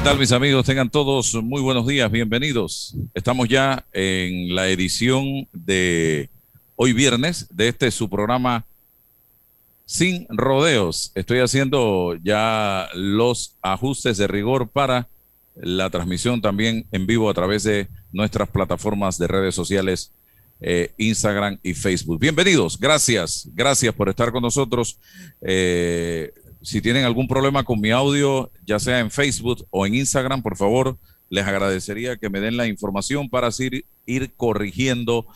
¿Qué tal mis amigos? Tengan todos muy buenos días, bienvenidos. Estamos ya en la edición de hoy viernes de este su programa Sin Rodeos. Estoy haciendo ya los ajustes de rigor para la transmisión también en vivo a través de nuestras plataformas de redes sociales eh, Instagram y Facebook. Bienvenidos, gracias, gracias por estar con nosotros. Eh, si tienen algún problema con mi audio, ya sea en Facebook o en Instagram, por favor, les agradecería que me den la información para así ir corrigiendo,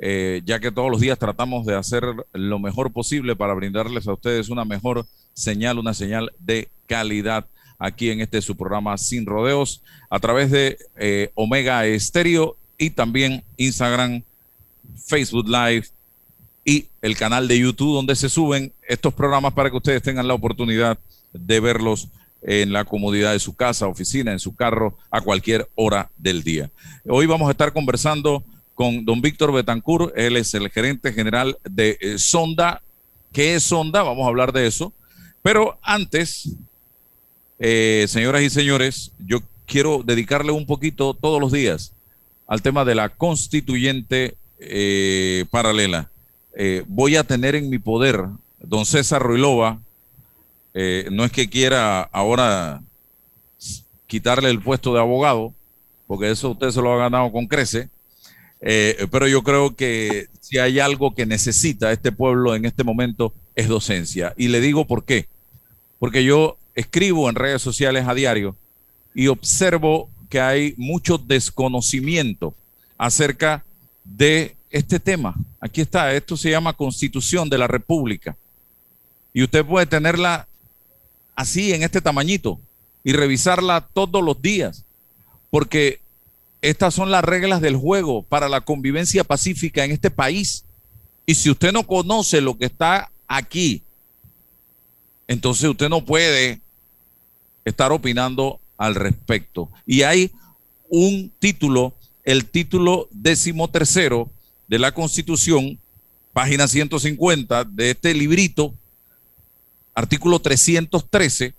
eh, ya que todos los días tratamos de hacer lo mejor posible para brindarles a ustedes una mejor señal, una señal de calidad aquí en este su programa Sin Rodeos, a través de eh, Omega Estéreo y también Instagram, Facebook Live y el canal de YouTube donde se suben estos programas para que ustedes tengan la oportunidad de verlos en la comodidad de su casa, oficina, en su carro, a cualquier hora del día. Hoy vamos a estar conversando con don Víctor Betancourt, él es el gerente general de eh, Sonda. ¿Qué es Sonda? Vamos a hablar de eso. Pero antes, eh, señoras y señores, yo quiero dedicarle un poquito todos los días al tema de la constituyente eh, paralela. Voy a tener en mi poder don César Ruilova, eh, no es que quiera ahora quitarle el puesto de abogado, porque eso usted se lo ha ganado con crece, eh, pero yo creo que si hay algo que necesita este pueblo en este momento es docencia. Y le digo por qué. Porque yo escribo en redes sociales a diario y observo que hay mucho desconocimiento acerca de este tema. Aquí está, esto se llama Constitución de la República. Y usted puede tenerla así, en este tamañito, y revisarla todos los días, porque estas son las reglas del juego para la convivencia pacífica en este país. Y si usted no conoce lo que está aquí, entonces usted no puede estar opinando al respecto. Y hay un título, el título decimotercero de la Constitución, página 150 de este librito, artículo 313,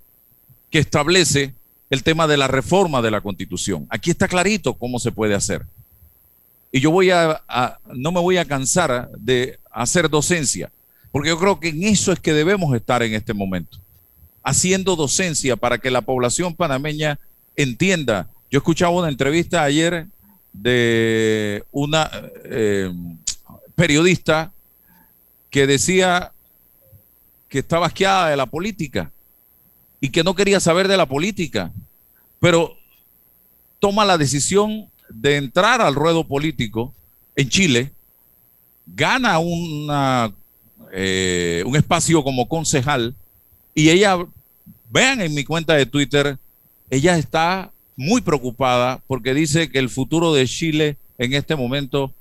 que establece el tema de la reforma de la constitución. Aquí está clarito cómo se puede hacer. Y yo voy a, no me voy a cansar de hacer docencia, porque yo creo que en eso es que debemos estar en este momento, haciendo docencia para que la población panameña entienda. Yo escuchaba una entrevista ayer de una eh, periodista que decía que estaba asqueada de la política y que no quería saber de la política, pero toma la decisión de entrar al ruedo político en Chile, gana una, eh, un espacio como concejal y ella, vean en mi cuenta de Twitter, ella está muy preocupada porque dice que el futuro de Chile en este momento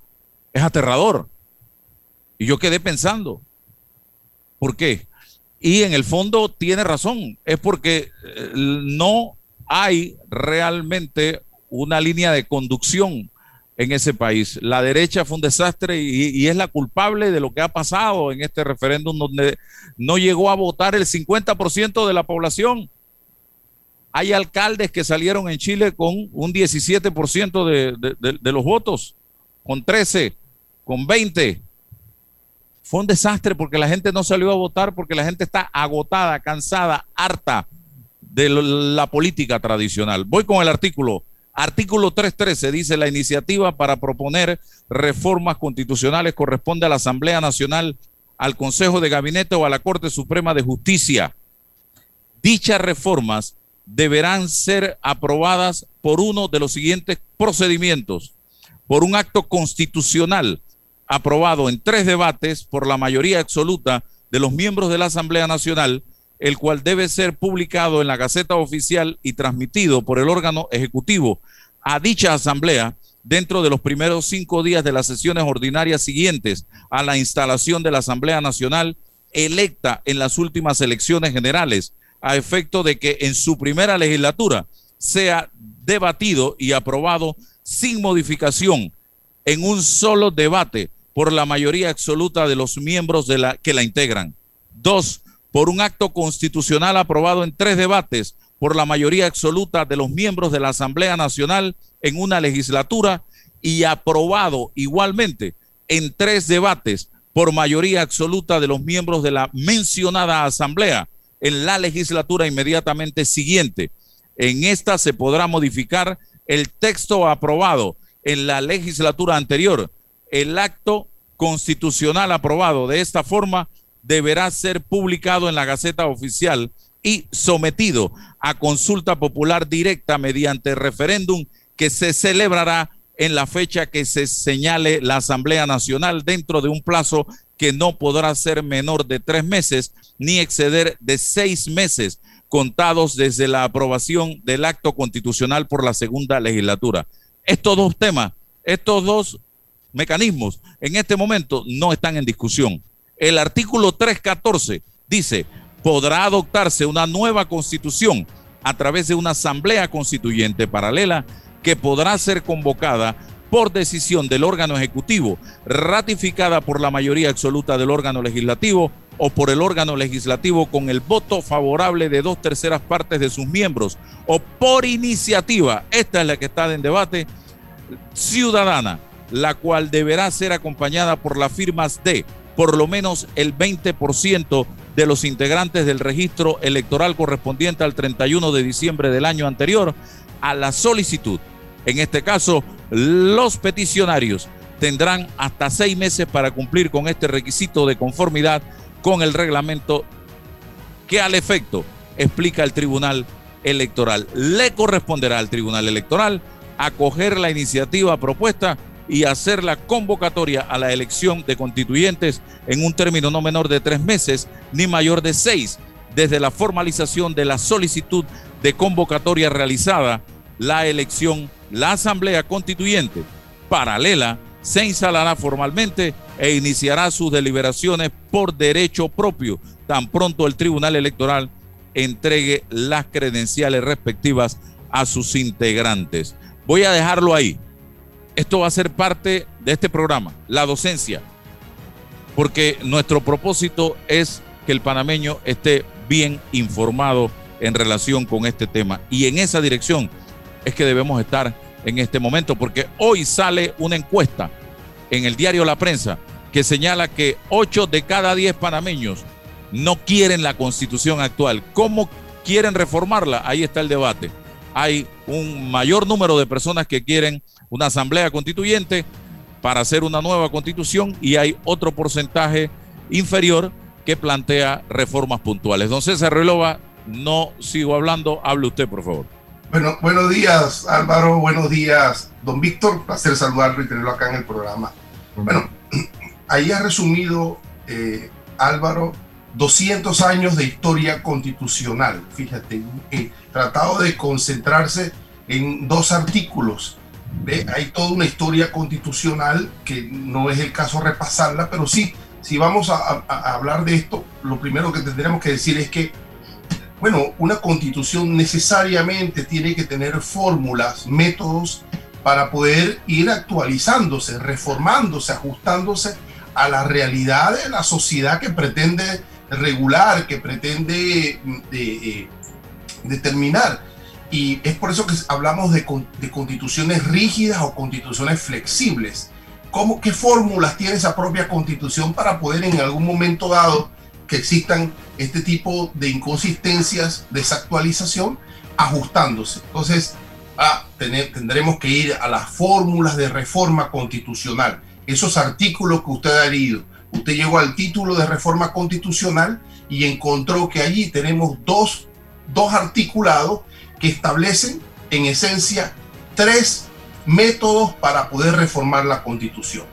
es aterrador. Y yo quedé pensando, ¿por qué? Y en el fondo tiene razón, es porque eh, no hay realmente una línea de conducción en ese país. La derecha fue un desastre y, es la culpable de lo que ha pasado en este referéndum donde no llegó a votar el 50% de la población. Hay alcaldes que salieron en Chile con un 17% de, los votos. con 13, con 20. Fue un desastre porque la gente no salió a votar porque la gente está agotada, cansada, harta de la política tradicional. Voy con el artículo. Artículo 313 dice la iniciativa para proponer reformas constitucionales corresponde a la Asamblea Nacional, al Consejo de Gabinete o a la Corte Suprema de Justicia. Dichas reformas deberán ser aprobadas por uno de los siguientes procedimientos. Por un acto constitucional aprobado en tres debates por la mayoría absoluta de los miembros de la Asamblea Nacional, el cual debe ser publicado en la Gaceta Oficial y transmitido por el órgano ejecutivo a dicha Asamblea dentro de los primeros cinco días de las sesiones ordinarias siguientes a la instalación de la Asamblea Nacional electa en las últimas elecciones generales a efecto de que en su primera legislatura sea debatido y aprobado sin modificación en un solo debate por la mayoría absoluta de los miembros de la que la integran. Dos, por un acto constitucional aprobado en tres debates por la mayoría absoluta de los miembros de la Asamblea Nacional en una legislatura y aprobado igualmente en tres debates por mayoría absoluta de los miembros de la mencionada Asamblea en la legislatura inmediatamente siguiente. En esta se podrá modificar el texto aprobado en la legislatura anterior. El acto constitucional aprobado de esta forma deberá ser publicado en la Gaceta Oficial y sometido a consulta popular directa mediante referéndum que se celebrará en la fecha que se señale la Asamblea Nacional dentro de un plazo que no podrá ser menor de tres meses ni exceder de seis meses contados desde la aprobación del acto constitucional por la segunda legislatura. Estos dos temas, estos dos mecanismos en este momento no están en discusión. El artículo 314 dice, podrá adoptarse una nueva constitución a través de una asamblea constituyente paralela que podrá ser convocada por decisión del órgano ejecutivo, ratificada por la mayoría absoluta del órgano legislativo o por el órgano legislativo con el voto favorable de dos terceras partes de sus miembros o por iniciativa, esta es la que está en debate, ciudadana, la cual deberá ser acompañada por las firmas de por lo menos el 20% de los integrantes del registro electoral correspondiente al 31 de diciembre del año anterior a la solicitud. En este caso, los peticionarios tendrán hasta seis meses para cumplir con este requisito de conformidad con el reglamento que al efecto explica el Tribunal Electoral. Le corresponderá al Tribunal Electoral acoger la iniciativa propuesta y hacer la convocatoria a la elección de constituyentes en un término no menor de tres meses ni mayor de seis desde la formalización de la solicitud de convocatoria realizada la elección la Asamblea Constituyente paralela se instalará formalmente e iniciará sus deliberaciones por derecho propio, tan pronto el Tribunal Electoral entregue las credenciales respectivas a sus integrantes. Voy a dejarlo ahí. Esto va a ser parte de este programa, la docencia, porque nuestro propósito es que el panameño esté bien informado en relación con este tema. Y en esa dirección es que debemos estar en este momento, porque hoy sale una encuesta en el diario La Prensa que señala que 8 de cada 10 panameños no quieren la constitución actual. ¿Cómo quieren reformarla? Ahí está el debate. Hay un mayor número de personas que quieren una asamblea constituyente para hacer una nueva constitución y hay otro porcentaje inferior que plantea reformas puntuales. Don César Relova, no sigo hablando, hable usted, por favor. Bueno, buenos días Álvaro, buenos días don Víctor, placer saludarlo y tenerlo acá en el programa. Bueno, ahí ha resumido eh, Álvaro 200 años de historia constitucional, fíjate, he tratado de concentrarse en dos artículos. ¿ve? Hay toda una historia constitucional que no es el caso repasarla, pero sí, si vamos a, a hablar de esto, lo primero que tendremos que decir es que bueno, una constitución necesariamente tiene que tener fórmulas, métodos para poder ir actualizándose, reformándose, ajustándose a la realidad de la sociedad que pretende regular, que pretende mm, eh, determinar. Y es por eso que hablamos de, de, constituciones rígidas o constituciones flexibles. cómo, qué fórmulas tiene esa propia constitución para poder en algún momento dado que existan este tipo de inconsistencias, desactualización, ajustándose. Entonces, ah, tendremos que ir a las fórmulas de reforma constitucional, esos artículos que usted ha leído. Usted llegó al título de reforma constitucional y encontró que allí tenemos dos, dos articulados que establecen en esencia tres métodos para poder reformar la constitución.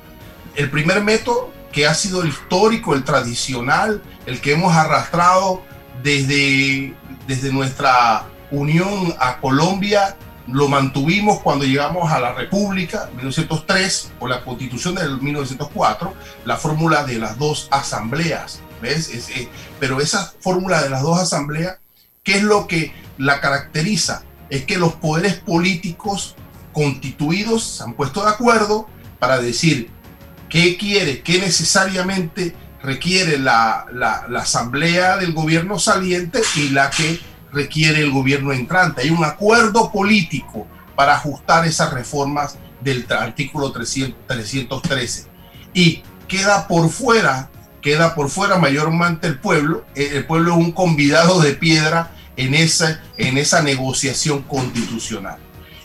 El primer método, que ha sido el histórico, el tradicional, el que hemos arrastrado desde, desde nuestra unión a Colombia, lo mantuvimos cuando llegamos a la República, 1903, o la Constitución del 1904, la fórmula de las dos asambleas. ¿ves? Pero esa fórmula de las dos asambleas, ¿qué es lo que la caracteriza? Es que los poderes políticos constituidos se han puesto de acuerdo para decir qué quiere, qué necesariamente requiere la, asamblea del gobierno saliente y la que requiere el gobierno entrante. Hay un acuerdo político para ajustar esas reformas del artículo 313. Y queda por fuera, queda por fuera mayormente el pueblo. El pueblo es un convidado de piedra en esa, en esa negociación constitucional.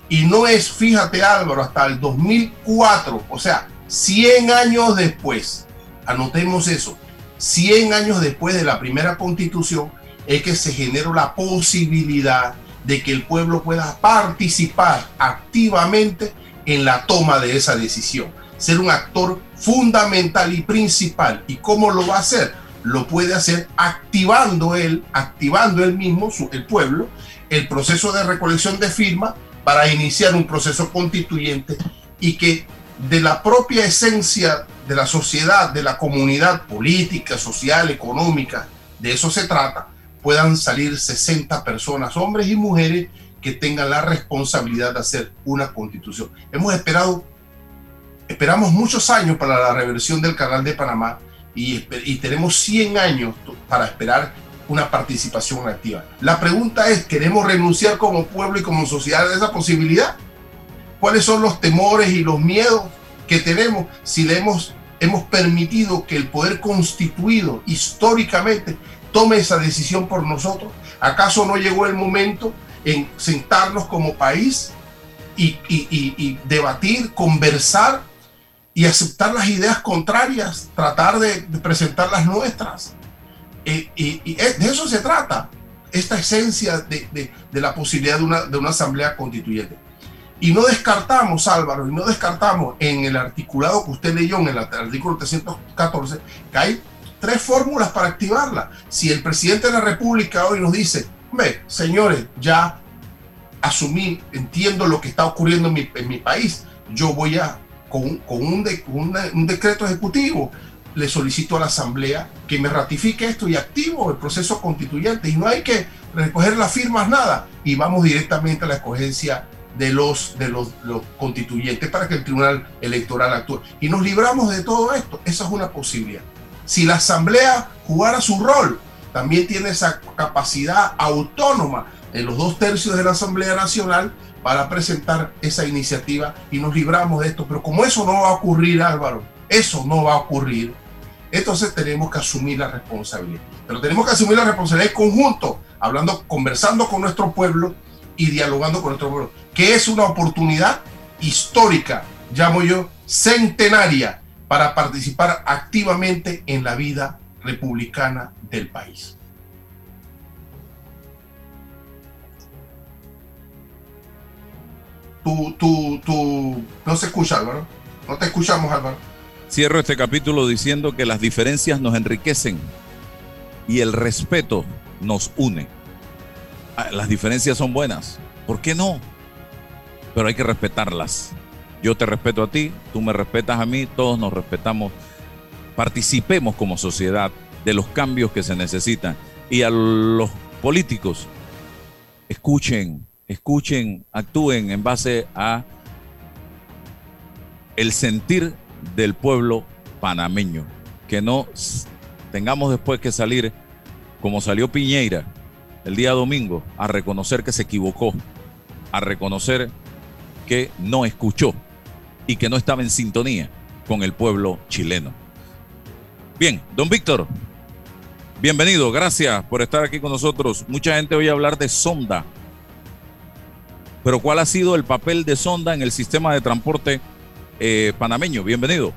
Y no es, fíjate Álvaro, hasta el 2004, o sea, 100 años después, anotemos eso, 100 años después de la primera constitución, es que se generó la posibilidad de que el pueblo pueda participar activamente en la toma de esa decisión, ser un actor fundamental y principal. ¿Y cómo lo va a hacer? Lo puede hacer activando él, activando él mismo, el pueblo, el proceso de recolección de firmas para iniciar un proceso constituyente y que de la propia esencia de la sociedad, de la comunidad política, social, económica, de eso se trata, puedan salir 60 personas, hombres y mujeres, que tengan la responsabilidad de hacer una constitución. Hemos esperado, esperamos muchos años para la reversión del canal de Panamá y, tenemos 100 años para esperar una participación activa. La pregunta es, ¿queremos renunciar como pueblo y como sociedad a esa posibilidad? ¿Cuáles son los temores y los miedos que tenemos si le hemos, hemos permitido que el poder constituido históricamente tome esa decisión por nosotros? ¿Acaso no llegó el momento en sentarnos como país y, y debatir, conversar y aceptar las ideas contrarias, tratar de presentar las nuestras? y, de eso se trata, esta esencia de, la posibilidad de una, de una asamblea constituyente. Y no descartamos, Álvaro, y no descartamos en el articulado que usted leyó, en el artículo 314, que hay tres fórmulas para activarla. Si el presidente de la República hoy nos dice, señores, ya asumí, entiendo lo que está ocurriendo en mi, en mi país, yo voy a, con, con un, un decreto ejecutivo, le solicito a la Asamblea que me ratifique esto y activo el proceso constituyente. Y no hay que recoger las firmas, nada. Y vamos directamente a la escogencia de los, de los, constituyentes para que el Tribunal Electoral actúe. Y nos libramos de todo esto. Esa es una posibilidad. Si la Asamblea jugara su rol, también tiene esa capacidad autónoma en los dos tercios de la Asamblea Nacional para presentar esa iniciativa y nos libramos de esto. Pero como eso no va a ocurrir, Álvaro, eso no va a ocurrir, entonces tenemos que asumir la responsabilidad. Pero tenemos que asumir la responsabilidad en conjunto, hablando, conversando con nuestro pueblo y dialogando con nuestro pueblo, que es una oportunidad histórica, llamo yo, centenaria, para participar activamente en la vida republicana del país. Tú, tú, tú, no se escucha, Álvaro. No te escuchamos, Álvaro. Cierro este capítulo diciendo que las diferencias nos enriquecen y el respeto nos une. Ah, las diferencias son buenas, ¿por qué no? Pero hay que respetarlas. Yo te respeto a ti, tú me respetas a mí, todos nos respetamos. Participemos como sociedad de los cambios que se necesitan. Y a los políticos, escuchen, escuchen, actúen en base a el sentir del pueblo panameño. Que no tengamos después que salir como salió Piñeira el día domingo a reconocer que se equivocó, a reconocer que no escuchó y que no estaba en sintonía con el pueblo chileno. Bien, don Víctor, bienvenido, gracias por estar aquí con nosotros. Mucha gente oye hablar de sonda, pero ¿cuál ha sido el papel de sonda en el sistema de transporte eh, panameño? Bienvenido.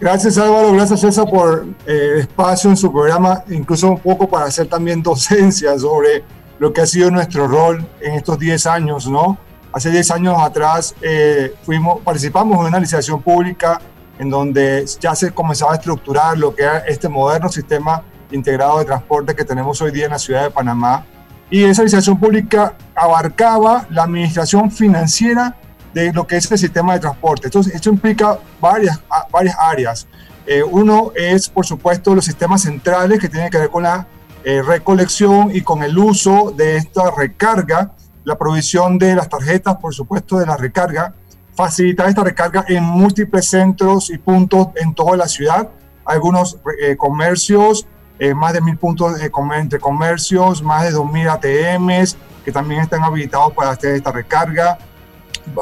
Gracias Álvaro, gracias César por eh, espacio en su programa, incluso un poco para hacer también docencia sobre lo que ha sido nuestro rol en estos 10 años, ¿no? Hace 10 años atrás eh, fuimos, participamos en una licitación pública en donde ya se comenzaba a estructurar lo que era este moderno sistema integrado de transporte que tenemos hoy día en la ciudad de Panamá. Y esa licitación pública abarcaba la administración financiera de lo que es el sistema de transporte. Entonces, esto implica varias, varias áreas. Eh, uno es, por supuesto, los sistemas centrales que tienen que ver con la eh, recolección y con el uso de esta recarga, la provisión de las tarjetas, por supuesto, de la recarga, facilitar esta recarga en múltiples centros y puntos en toda la ciudad. Algunos eh, comercios, más de mil puntos de comercios, más de 2.000 ATMs que también están habilitados para hacer esta recarga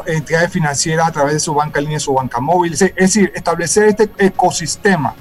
entidades financieras a través de su banca línea, su banca móvil. Es decir, establecer este ecosistema,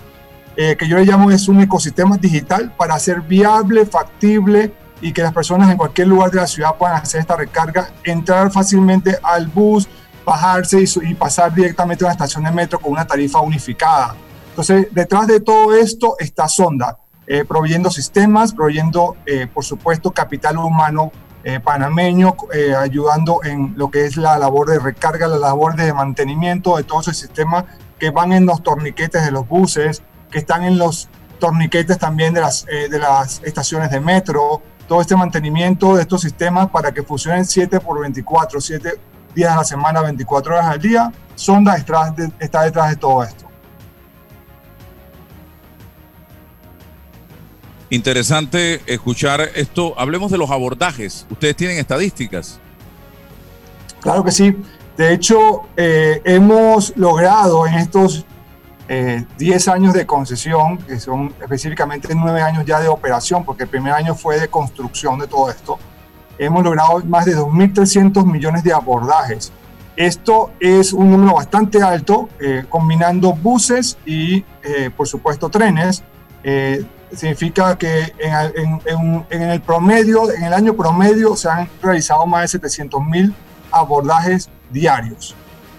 eh, que yo le llamo es un ecosistema digital para hacer viable, factible y que las personas en cualquier lugar de la ciudad puedan hacer esta recarga, entrar fácilmente al bus, bajarse y, pasar directamente a una estación de metro con una tarifa unificada. Entonces, detrás de todo esto está Sonda, eh, proveyendo sistemas, proveyendo, eh, por supuesto, capital humano eh, panameño, eh, ayudando en lo que es la labor de recarga, la labor de mantenimiento de todo ese sistema que van en los torniquetes de los buses, que están en los torniquetes también de las, eh, de las estaciones de metro, todo este mantenimiento de estos sistemas para que funcionen 7 por 24, 7 días a la semana, 24 horas al día. Sonda está detrás de todo esto. Interesante escuchar esto. Hablemos de los abordajes. ¿Ustedes tienen estadísticas? Claro que sí. De hecho, eh, hemos logrado en estos 10 eh, años de concesión, que son específicamente 9 años ya de operación, porque el primer año fue de construcción de todo esto, hemos logrado más de 2.300 millones de abordajes. Esto es un número bastante alto, eh, combinando buses y, por supuesto, trenes significa que en, el promedio, en el año promedio, se han realizado más de 700 mil abordajes diarios.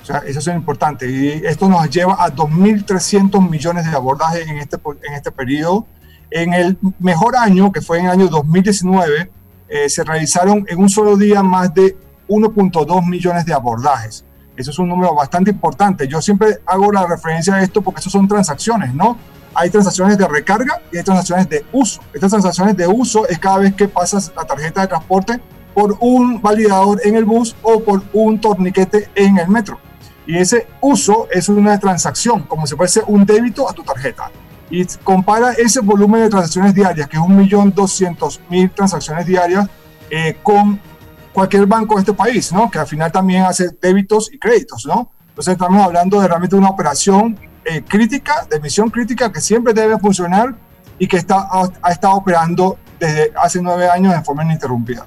O sea, eso es importante. Y esto nos lleva a 2.300 millones de abordajes en este, en este periodo. En el mejor año, que fue en el año 2019, eh, se realizaron en un solo día más de 1.2 millones de abordajes. Eso es un número bastante importante. Yo siempre hago la referencia a esto porque eso son transacciones, ¿no? hay transacciones de recarga y hay transacciones de uso. Estas transacciones de uso es cada vez que pasas la tarjeta de transporte por un validador en el bus o por un torniquete en el metro. Y ese uso es una transacción, como si fuese un débito a tu tarjeta. Y compara ese volumen de transacciones diarias, que es 1.200.000 transacciones diarias, eh, con cualquier banco de este país, ¿no? que al final también hace débitos y créditos. ¿no? Entonces estamos hablando de realmente una operación eh, crítica, de misión crítica, que siempre debe funcionar y que está, ha, estado operando desde hace nueve años de forma ininterrumpida.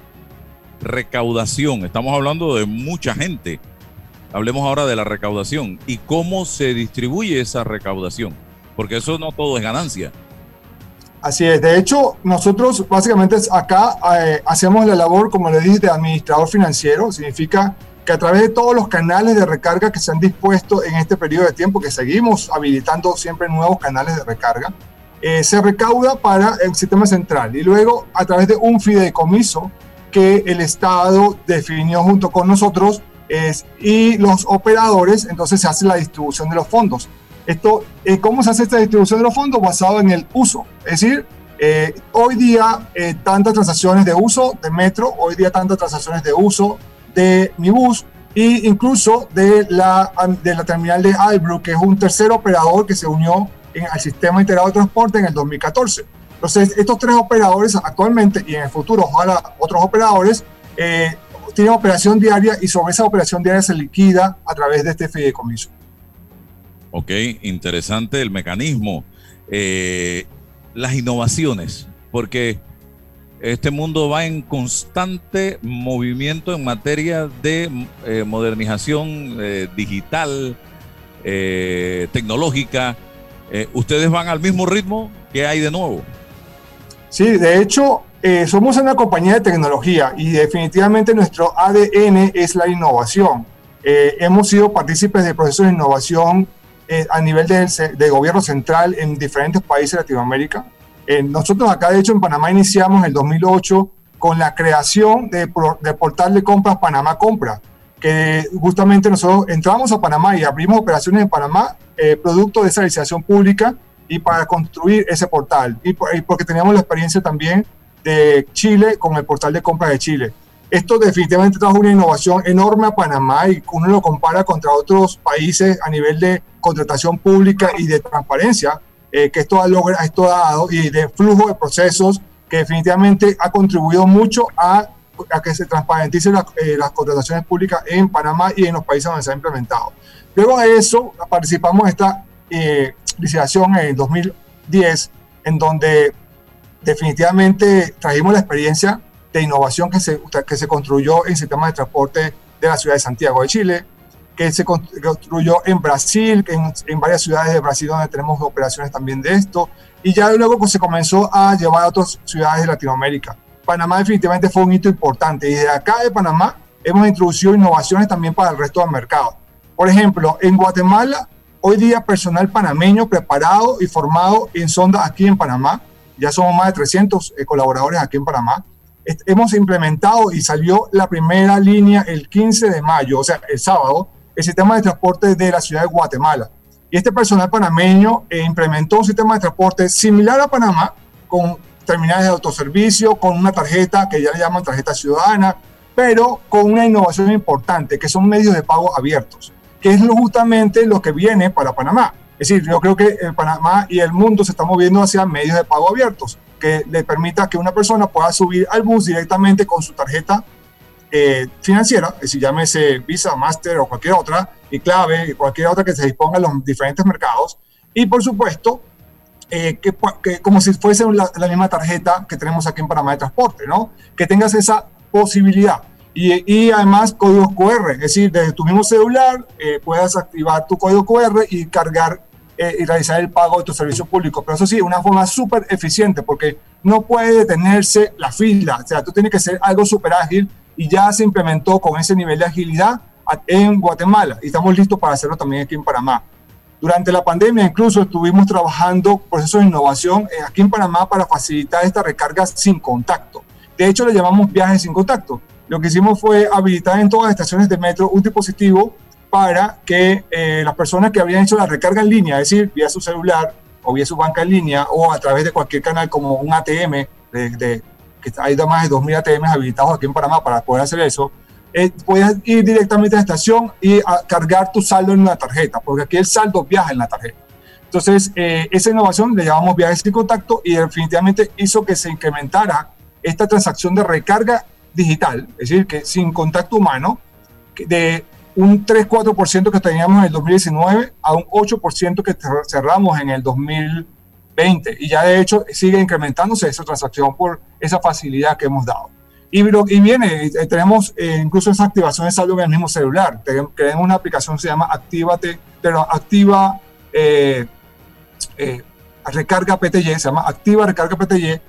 Recaudación, estamos hablando de mucha gente. Hablemos ahora de la recaudación y cómo se distribuye esa recaudación, porque eso no todo es ganancia. Así es, de hecho, nosotros básicamente acá eh, hacemos la labor, como le dije, de administrador financiero, significa que a través de todos los canales de recarga que se han dispuesto en este periodo de tiempo, que seguimos habilitando siempre nuevos canales de recarga, eh, se recauda para el sistema central. Y luego a través de un fideicomiso que el Estado definió junto con nosotros es, y los operadores, entonces se hace la distribución de los fondos. Esto, eh, ¿Cómo se hace esta distribución de los fondos? Basado en el uso. Es decir, eh, hoy día tantas transacciones de uso de metro, hoy día tantas transacciones de uso de mi bus e incluso de la, de la terminal de Albrook, que es un tercer operador que se unió en, al sistema integrado de transporte en el 2014. Entonces, estos tres operadores actualmente y en el futuro, ojalá otros operadores, eh, tienen operación diaria y sobre esa operación diaria se liquida a través de este fideicomiso. Ok, interesante el mecanismo. Eh, las innovaciones, porque este mundo va en constante movimiento en materia de eh, modernización eh, digital, eh, tecnológica. ¿Ustedes van al mismo ritmo? ¿Qué hay de nuevo? Sí, de hecho, eh, somos una compañía de tecnología y definitivamente nuestro ADN es la innovación. hemos sido partícipes de procesos de innovación a nivel de, gobierno central en diferentes países de Latinoamérica. nosotros acá, de hecho, en Panamá iniciamos en el 2008 con la creación de, de portal de compras Panamá Compra, que justamente nosotros entramos a Panamá y abrimos operaciones en Panamá, eh, producto de esa licitación pública y para construir ese portal. Y, porque teníamos la experiencia también de Chile con el portal de compras de Chile. Esto definitivamente trajo una innovación enorme a Panamá y uno lo compara contra otros países a nivel de contratación pública y de transparencia eh, que esto ha, logrado, esto ha dado y de flujo de procesos que definitivamente ha contribuido mucho a a que se transparenticen eh, las contrataciones públicas en Panamá y en los países donde se ha implementado. Luego de eso, participamos en esta eh, licitación en 2010, en donde definitivamente trajimos la experiencia de innovación que se, que se construyó en sistemas de transporte de la ciudad de Santiago de Chile, que se construyó en Brasil, en, en varias ciudades de Brasil donde tenemos operaciones también de esto, y ya luego pues, se comenzó a llevar a otras ciudades de Latinoamérica. Panamá definitivamente fue un hito importante y desde acá de Panamá hemos introducido innovaciones también para el resto del mercado. Por ejemplo, en Guatemala, hoy día personal panameño preparado y formado en sonda aquí en Panamá, ya somos más de 300 eh, colaboradores aquí en Panamá, hemos implementado y salió la primera línea el 15 de mayo, o sea, el sábado, el sistema de transporte de la ciudad de Guatemala. Y este personal panameño eh, implementó un sistema de transporte similar a Panamá, con terminales de autoservicio, con una tarjeta que ya le llaman tarjeta ciudadana, pero con una innovación importante, que son medios de pago abiertos, que es justamente lo que viene para Panamá. Es decir, yo creo que Panamá y el mundo se están moviendo hacia medios de pago abiertos, que le permita que una persona pueda subir al bus directamente con su tarjeta eh, financiera, es decir, llámese Visa, Master o cualquier otra, y clave, cualquier otra que se disponga en los diferentes mercados. Y por supuesto, eh, que, como si fuese la, misma tarjeta que tenemos aquí en Panamá de transporte, ¿no? Que tengas esa posibilidad. Y, y además códigos QR, es decir, desde tu mismo celular eh, puedas activar tu código QR y cargar eh, y realizar el pago de tu servicio público. Pero eso sí, una forma súper eficiente porque no puede detenerse la fila. O sea, tú tienes que ser algo súper ágil y ya se implementó con ese nivel de agilidad en Guatemala y estamos listos para hacerlo también aquí en Panamá. Durante la pandemia incluso estuvimos trabajando procesos de innovación eh, aquí en Panamá para facilitar esta recarga sin contacto. De hecho, le llamamos viajes sin contacto. Lo que hicimos fue habilitar en todas las estaciones de metro un dispositivo para que eh, las personas que habían hecho la recarga en línea, es decir, vía su celular o vía su banca en línea o a través de cualquier canal como un ATM, de, que hay más de 2.000 ATMs habilitados aquí en Panamá para poder hacer eso, eh, puedes ir directamente a la estación y cargar tu saldo en una tarjeta, porque aquí el saldo viaja en la tarjeta. Entonces, eh, esa innovación le llamamos viajes sin contacto y definitivamente hizo que se incrementara esta transacción de recarga digital, es decir, que sin contacto humano, de un 3-4% que teníamos en el 2019 a un 8% que cerramos en el 2020. Y ya de hecho sigue incrementándose esa transacción por esa facilidad que hemos dado. Y, viene, eh, tenemos eh, incluso esa activación de en el mismo celular. Tenemos una aplicación que se llama Actívate, pero Activa eh, Recarga PTY, se llama Activa Recarga PTY,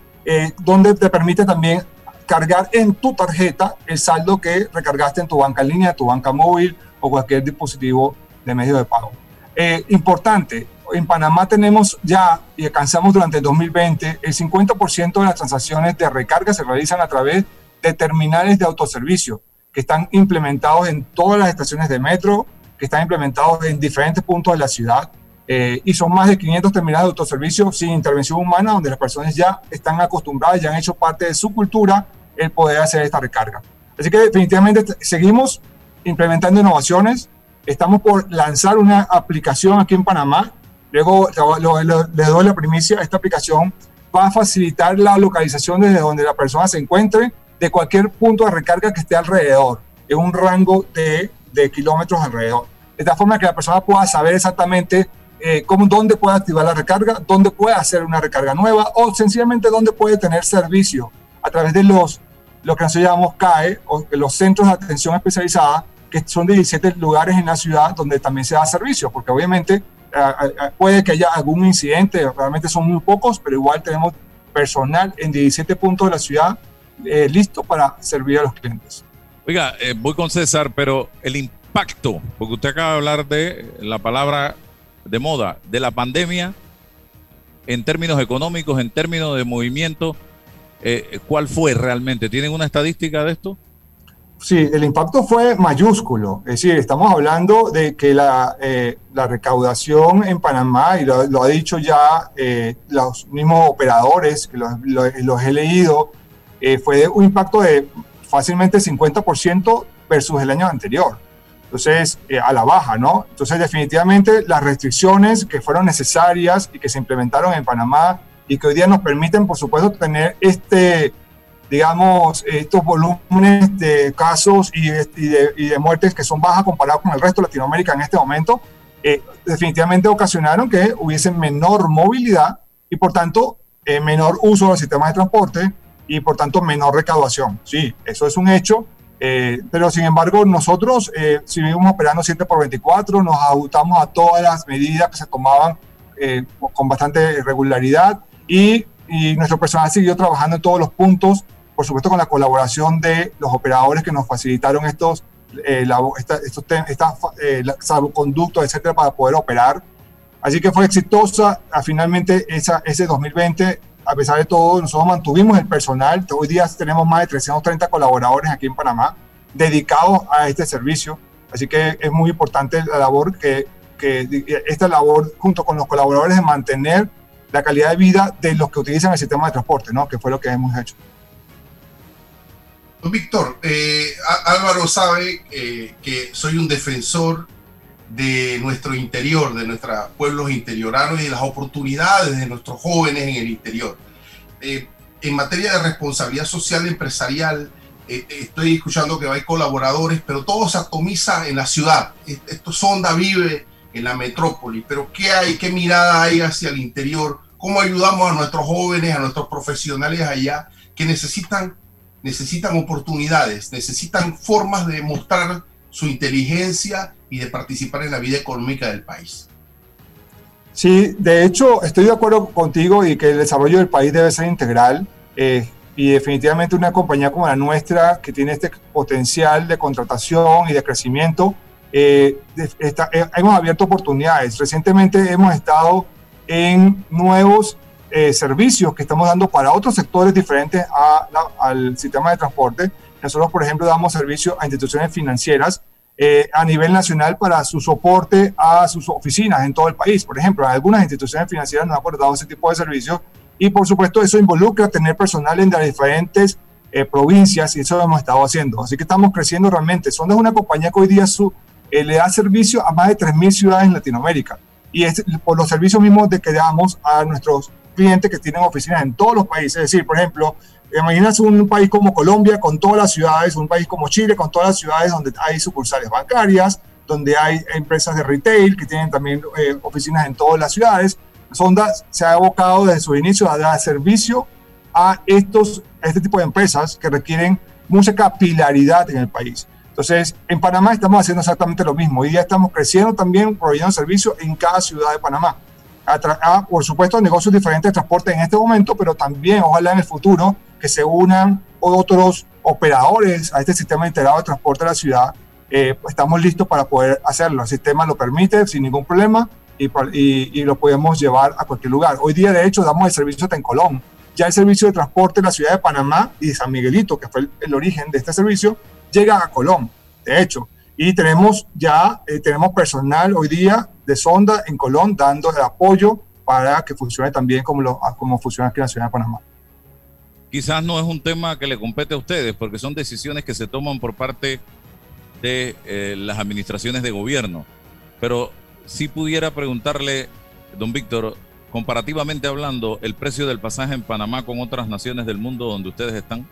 donde te permite también cargar en tu tarjeta el saldo que recargaste en tu banca en línea, tu banca móvil o cualquier dispositivo de medio de pago. importante, en Panamá tenemos ya, y alcanzamos durante el 2020, el 50% de las transacciones de recarga se realizan a través de terminales de autoservicio que están implementados en todas las estaciones de metro, que están implementados en diferentes puntos de la ciudad. Eh, y son más de 500 terminales de autoservicio sin intervención humana, donde las personas ya están acostumbradas, ya han hecho parte de su cultura el poder hacer esta recarga. Así que definitivamente seguimos implementando innovaciones. Estamos por lanzar una aplicación aquí en Panamá. Luego les doy la primicia. Esta aplicación va a facilitar la localización desde donde la persona se encuentre de cualquier punto de recarga que esté alrededor, en un rango de, de kilómetros alrededor. De tal forma que la persona pueda saber exactamente eh, cómo, dónde puede activar la recarga, dónde puede hacer una recarga nueva o sencillamente dónde puede tener servicio a través de los, lo que nosotros llamamos CAE, o los Centros de Atención Especializada, que son 17 lugares en la ciudad donde también se da servicio, porque obviamente puede que haya algún incidente, realmente son muy pocos, pero igual tenemos personal en 17 puntos de la ciudad eh, listo para servir a los clientes. Oiga, eh, voy con César, pero el impacto, porque usted acaba de hablar de la palabra de moda, de la pandemia, en términos económicos, en términos de movimiento, eh, ¿cuál fue realmente? ¿Tienen una estadística de esto? Sí, el impacto fue mayúsculo. Es decir, estamos hablando de que la, eh, la recaudación en Panamá, y lo, ha dicho ya eh, los mismos operadores, que los, los, he leído, eh, fue un impacto de fácilmente 50% versus el año anterior. Entonces, a la baja, ¿no? Entonces, definitivamente las restricciones que fueron necesarias y que se implementaron en Panamá y que hoy día nos permiten, por supuesto, tener este digamos, estos volúmenes de casos y de, y de, muertes que son bajas comparados con el resto de Latinoamérica en este momento, eh, definitivamente ocasionaron que hubiese menor movilidad y por tanto eh, menor uso del sistema de transporte y por tanto menor recaudación. Sí, eso es un hecho, eh, pero sin embargo nosotros seguimos operando 7 por 24, nos ajustamos a todas las medidas que se tomaban con bastante regularidad y, y nuestro personal siguió trabajando en todos los puntos por supuesto con la colaboración de los operadores que nos facilitaron estos, eh, estos estas eh, salvoconductos, etcétera, para poder operar. Así que fue exitosa. Ah, finalmente, esa, ese 2020, a pesar de todo, nosotros mantuvimos el personal. Hoy día tenemos más de 330 colaboradores aquí en Panamá dedicados a este servicio. Así que es muy importante la labor que, que esta labor junto con los colaboradores de mantener la calidad de vida de los que utilizan el sistema de transporte, ¿no? que fue lo que hemos hecho. Víctor, eh, Álvaro sabe eh, que soy un defensor de nuestro interior, de nuestros pueblos interioranos y de las oportunidades de nuestros jóvenes en el interior. Eh, en materia de responsabilidad social empresarial, estoy escuchando que hay colaboradores, pero todo se atomiza en la ciudad. Esto Sonda vive en la metrópoli, pero ¿qué hay, qué mirada hay hacia el interior? ¿Cómo ayudamos a nuestros jóvenes, a nuestros profesionales allá que necesitan necesitan oportunidades, necesitan formas de mostrar su inteligencia y de participar en la vida económica del país. Sí, de hecho, estoy de acuerdo contigo y que el desarrollo del país debe ser integral. Eh, y definitivamente una compañía como la nuestra, que tiene este potencial de contratación y de crecimiento, eh, eh, hemos abierto oportunidades. Recientemente hemos estado en nuevos eh, servicios que estamos dando para otros sectores diferentes al sistema de transporte. Nosotros, por ejemplo, damos servicio a instituciones financieras eh, a nivel nacional para su soporte a sus oficinas en todo el país. Por ejemplo, algunas instituciones financieras nos han aportado ese tipo de servicios y, por supuesto, eso involucra tener personal en las diferentes eh, provincias y eso lo hemos estado haciendo. Así que estamos creciendo realmente. Sonda es una compañía que hoy día su, le da servicio a más de 3.000 ciudades en Latinoamérica y es por los servicios mismos de que damos a nuestros clientes que tienen oficinas en todos los países. Es decir, por ejemplo, imagínate un país como Colombia con todas las ciudades, un país como Chile con todas las ciudades donde hay sucursales bancarias, donde hay empresas de retail que tienen también eh, oficinas en todas las ciudades. Sonda se ha abocado desde su inicio a dar servicio a, estos, a este tipo de empresas que requieren mucha capilaridad en el país. Entonces, en Panamá estamos haciendo exactamente lo mismo. Hoy día estamos creciendo también, proveyendo servicio en cada ciudad de Panamá a, por supuesto, negocios diferentes de transporte en este momento, pero también ojalá en el futuro que se unan otros operadores a este sistema integrado de transporte de la ciudad. Eh, estamos listos para poder hacerlo. El sistema lo permite sin ningún problema y, y, lo podemos llevar a cualquier lugar. Hoy día, de hecho, damos el servicio en Colón. Ya el servicio de transporte de la ciudad de Panamá y de San Miguelito, que fue el, origen de este servicio, llega a Colón, de hecho. Y tenemos ya, eh, tenemos personal hoy día de sonda en Colón dando el apoyo para que funcione también como, lo, como funciona aquí en la ciudad de Panamá. Quizás no es un tema que le compete a ustedes, porque son decisiones que se toman por parte de eh, las administraciones de gobierno. Pero si pudiera preguntarle, don Víctor, comparativamente hablando, el precio del pasaje en Panamá con otras naciones del mundo donde ustedes están.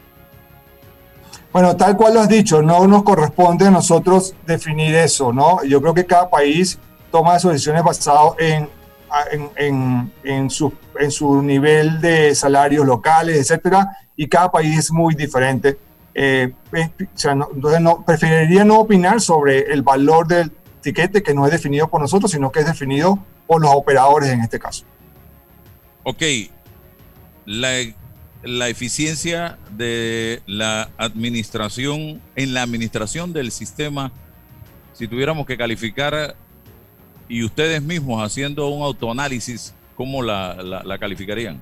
Bueno, tal cual lo has dicho, no nos corresponde a nosotros definir eso, ¿no? Yo creo que cada país toma sus decisiones basado en, en, en, su, en su nivel de salarios locales, etcétera, y cada país es muy diferente. Eh, entonces no, preferiría no opinar sobre el valor del tiquete que no es definido por nosotros, sino que es definido por los operadores en este caso. Ok, la, la eficiencia de la administración, en la administración del sistema, si tuviéramos que calificar y ustedes mismos haciendo un autoanálisis, ¿cómo la, la, calificarían?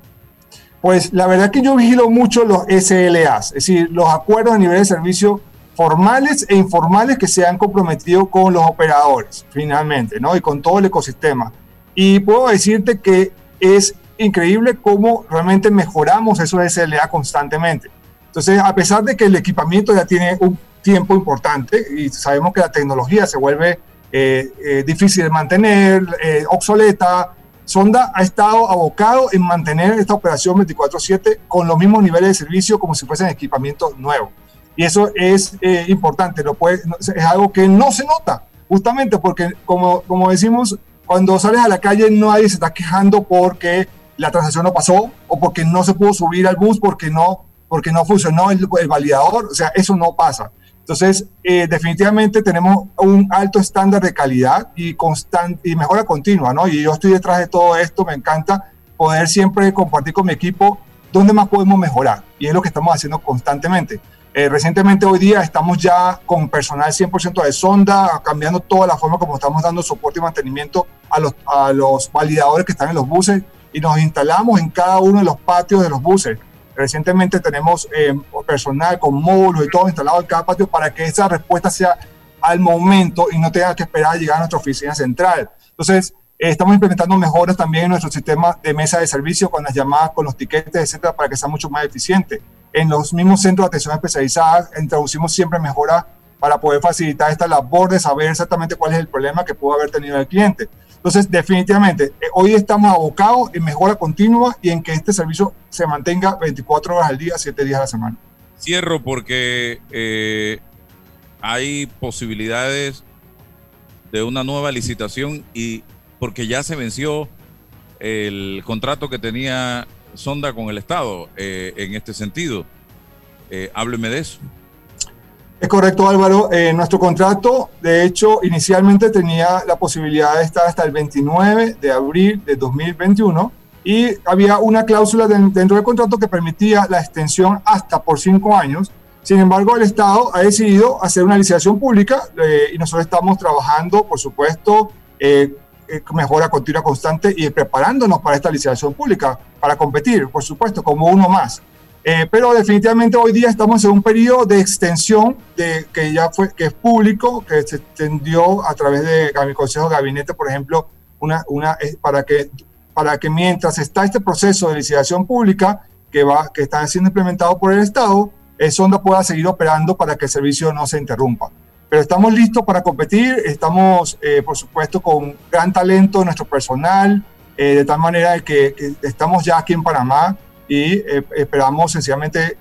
Pues la verdad que yo vigilo mucho los SLAs, es decir, los acuerdos a nivel de servicio formales e informales que se han comprometido con los operadores, finalmente, ¿no? Y con todo el ecosistema. Y puedo decirte que es increíble cómo realmente mejoramos esos SLA constantemente. Entonces, a pesar de que el equipamiento ya tiene un tiempo importante y sabemos que la tecnología se vuelve eh, eh, difícil de mantener, eh, obsoleta, Sonda ha estado abocado en mantener esta operación 24/7 con los mismos niveles de servicio como si fuesen equipamientos nuevos. Y eso es importante, lo puede, es algo que no se nota, justamente porque, como, como decimos, cuando sales a la calle nadie se está quejando porque la transacción no pasó o porque no se pudo subir al bus porque no, porque no funcionó el, validador. O sea, eso no pasa. Entonces, eh, definitivamente tenemos un alto estándar de calidad y, constante, y mejora continua, ¿no? Y yo estoy detrás de todo esto, me encanta poder siempre compartir con mi equipo dónde más podemos mejorar. Y es lo que estamos haciendo constantemente. Eh, recientemente hoy día estamos ya con personal 100% de sonda, cambiando toda la forma como estamos dando soporte y mantenimiento a los, a los validadores que están en los buses y nos instalamos en cada uno de los patios de los buses. Recientemente tenemos eh, personal con módulos y todo instalado en cada patio para que esa respuesta sea al momento y no tenga que esperar a llegar a nuestra oficina central. Entonces, eh, estamos implementando mejoras también en nuestro sistema de mesa de servicio con las llamadas, con los tiquetes, etcétera, para que sea mucho más eficiente. En los mismos centros de atención especializada introducimos siempre mejoras para poder facilitar esta labor de saber exactamente cuál es el problema que pudo haber tenido el cliente. Entonces, definitivamente, eh, hoy estamos abocados en mejora continua y en que este servicio se mantenga 24 horas al día, 7 días a la semana. Cierro porque eh, hay posibilidades de una nueva licitación y porque ya se venció el contrato que tenía Sonda con el Estado eh, en este sentido. hábleme de eso. Es correcto, Álvaro. Eh, nuestro contrato, de hecho, inicialmente tenía la posibilidad de estar hasta el 29 de abril de 2021 y había una cláusula dentro del contrato que permitía la extensión hasta por cinco años. Sin embargo, el Estado ha decidido hacer una licitación pública eh, y nosotros estamos trabajando, por supuesto, eh, mejora continua constante y preparándonos para esta licitación pública, para competir, por supuesto, como uno más. Eh, pero definitivamente hoy día estamos en un periodo de extensión de, que ya fue, que es público, que se extendió a través de mi consejo de gabinete, por ejemplo, una, una, eh, para, que, para que mientras está este proceso de licitación pública que, va, que está siendo implementado por el Estado, el Sonda pueda seguir operando para que el servicio no se interrumpa. Pero estamos listos para competir, estamos, eh, por supuesto, con gran talento de nuestro personal, de tal manera que, que estamos ya aquí en Panamá y eh, esperamos sencillamente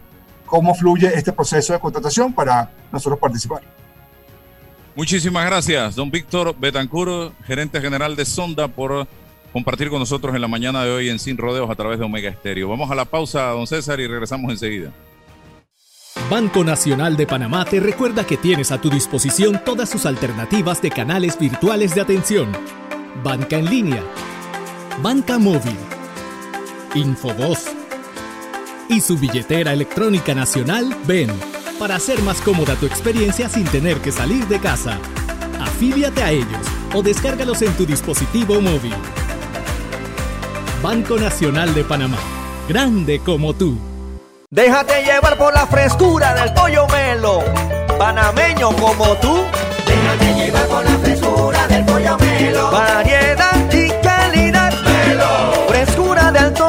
cómo fluye este proceso de contratación para nosotros participar. Muchísimas gracias, don Víctor Betancur, gerente general de Sonda, por compartir con nosotros en la mañana de hoy en Sin Rodeos a través de Omega Estéreo. Vamos a la pausa, don César, y regresamos enseguida. Banco Nacional de Panamá te recuerda que tienes a tu disposición todas sus alternativas de canales virtuales de atención. Banca en línea, banca móvil, Infovoz y su billetera electrónica nacional Ven, para hacer más cómoda tu experiencia sin tener que salir de casa. Afíliate a ellos o descárgalos en tu dispositivo móvil. Banco Nacional de Panamá, grande como tú. Déjate llevar por la frescura del pollo melo, panameño como tú. Déjate llevar por la frescura del pollo melo. Variedad y.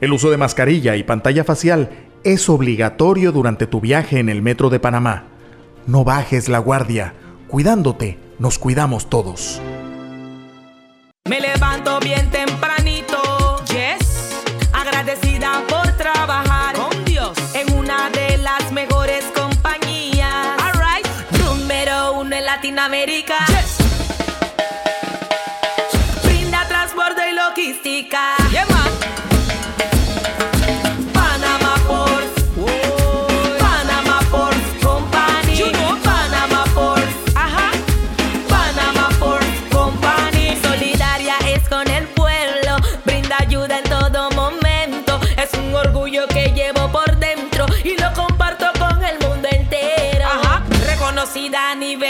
El uso de mascarilla y pantalla facial es obligatorio durante tu viaje en el metro de Panamá. No bajes la guardia. Cuidándote, nos cuidamos todos. Me levanto bien tempranito, yes, agradecida por trabajar con Dios en una de las mejores compañías. Alright, número uno en Latinoamérica. Reconocida a nivel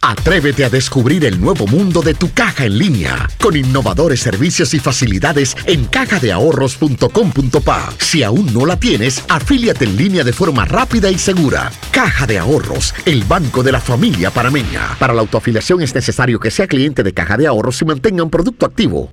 Atrévete a descubrir el nuevo mundo de tu caja en línea con innovadores servicios y facilidades en cajadeahorros.com.pa. Si aún no la tienes, afíliate en línea de forma rápida y segura. Caja de Ahorros, el banco de la familia parameña. Para la autoafiliación es necesario que sea cliente de Caja de Ahorros y mantenga un producto activo.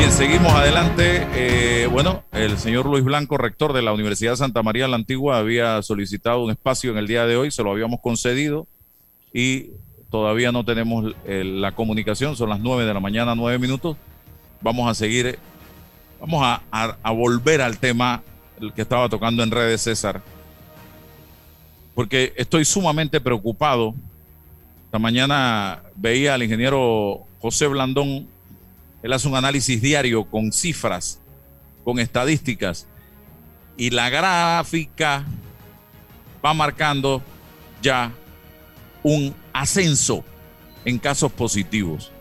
Bien, seguimos adelante. Eh, bueno, el señor Luis Blanco, rector de la Universidad Santa María la Antigua, había solicitado un espacio en el día de hoy, se lo habíamos concedido y todavía no tenemos eh, la comunicación, son las 9 de la mañana, 9 minutos. Vamos a seguir, vamos a, a- volver al tema que estaba tocando en redes, César, porque estoy sumamente preocupado. Esta mañana veía al ingeniero José Blandón él hace un análisis diario con cifras, con estadísticas, y la gráfica va marcando ya un ascenso en casos positivos.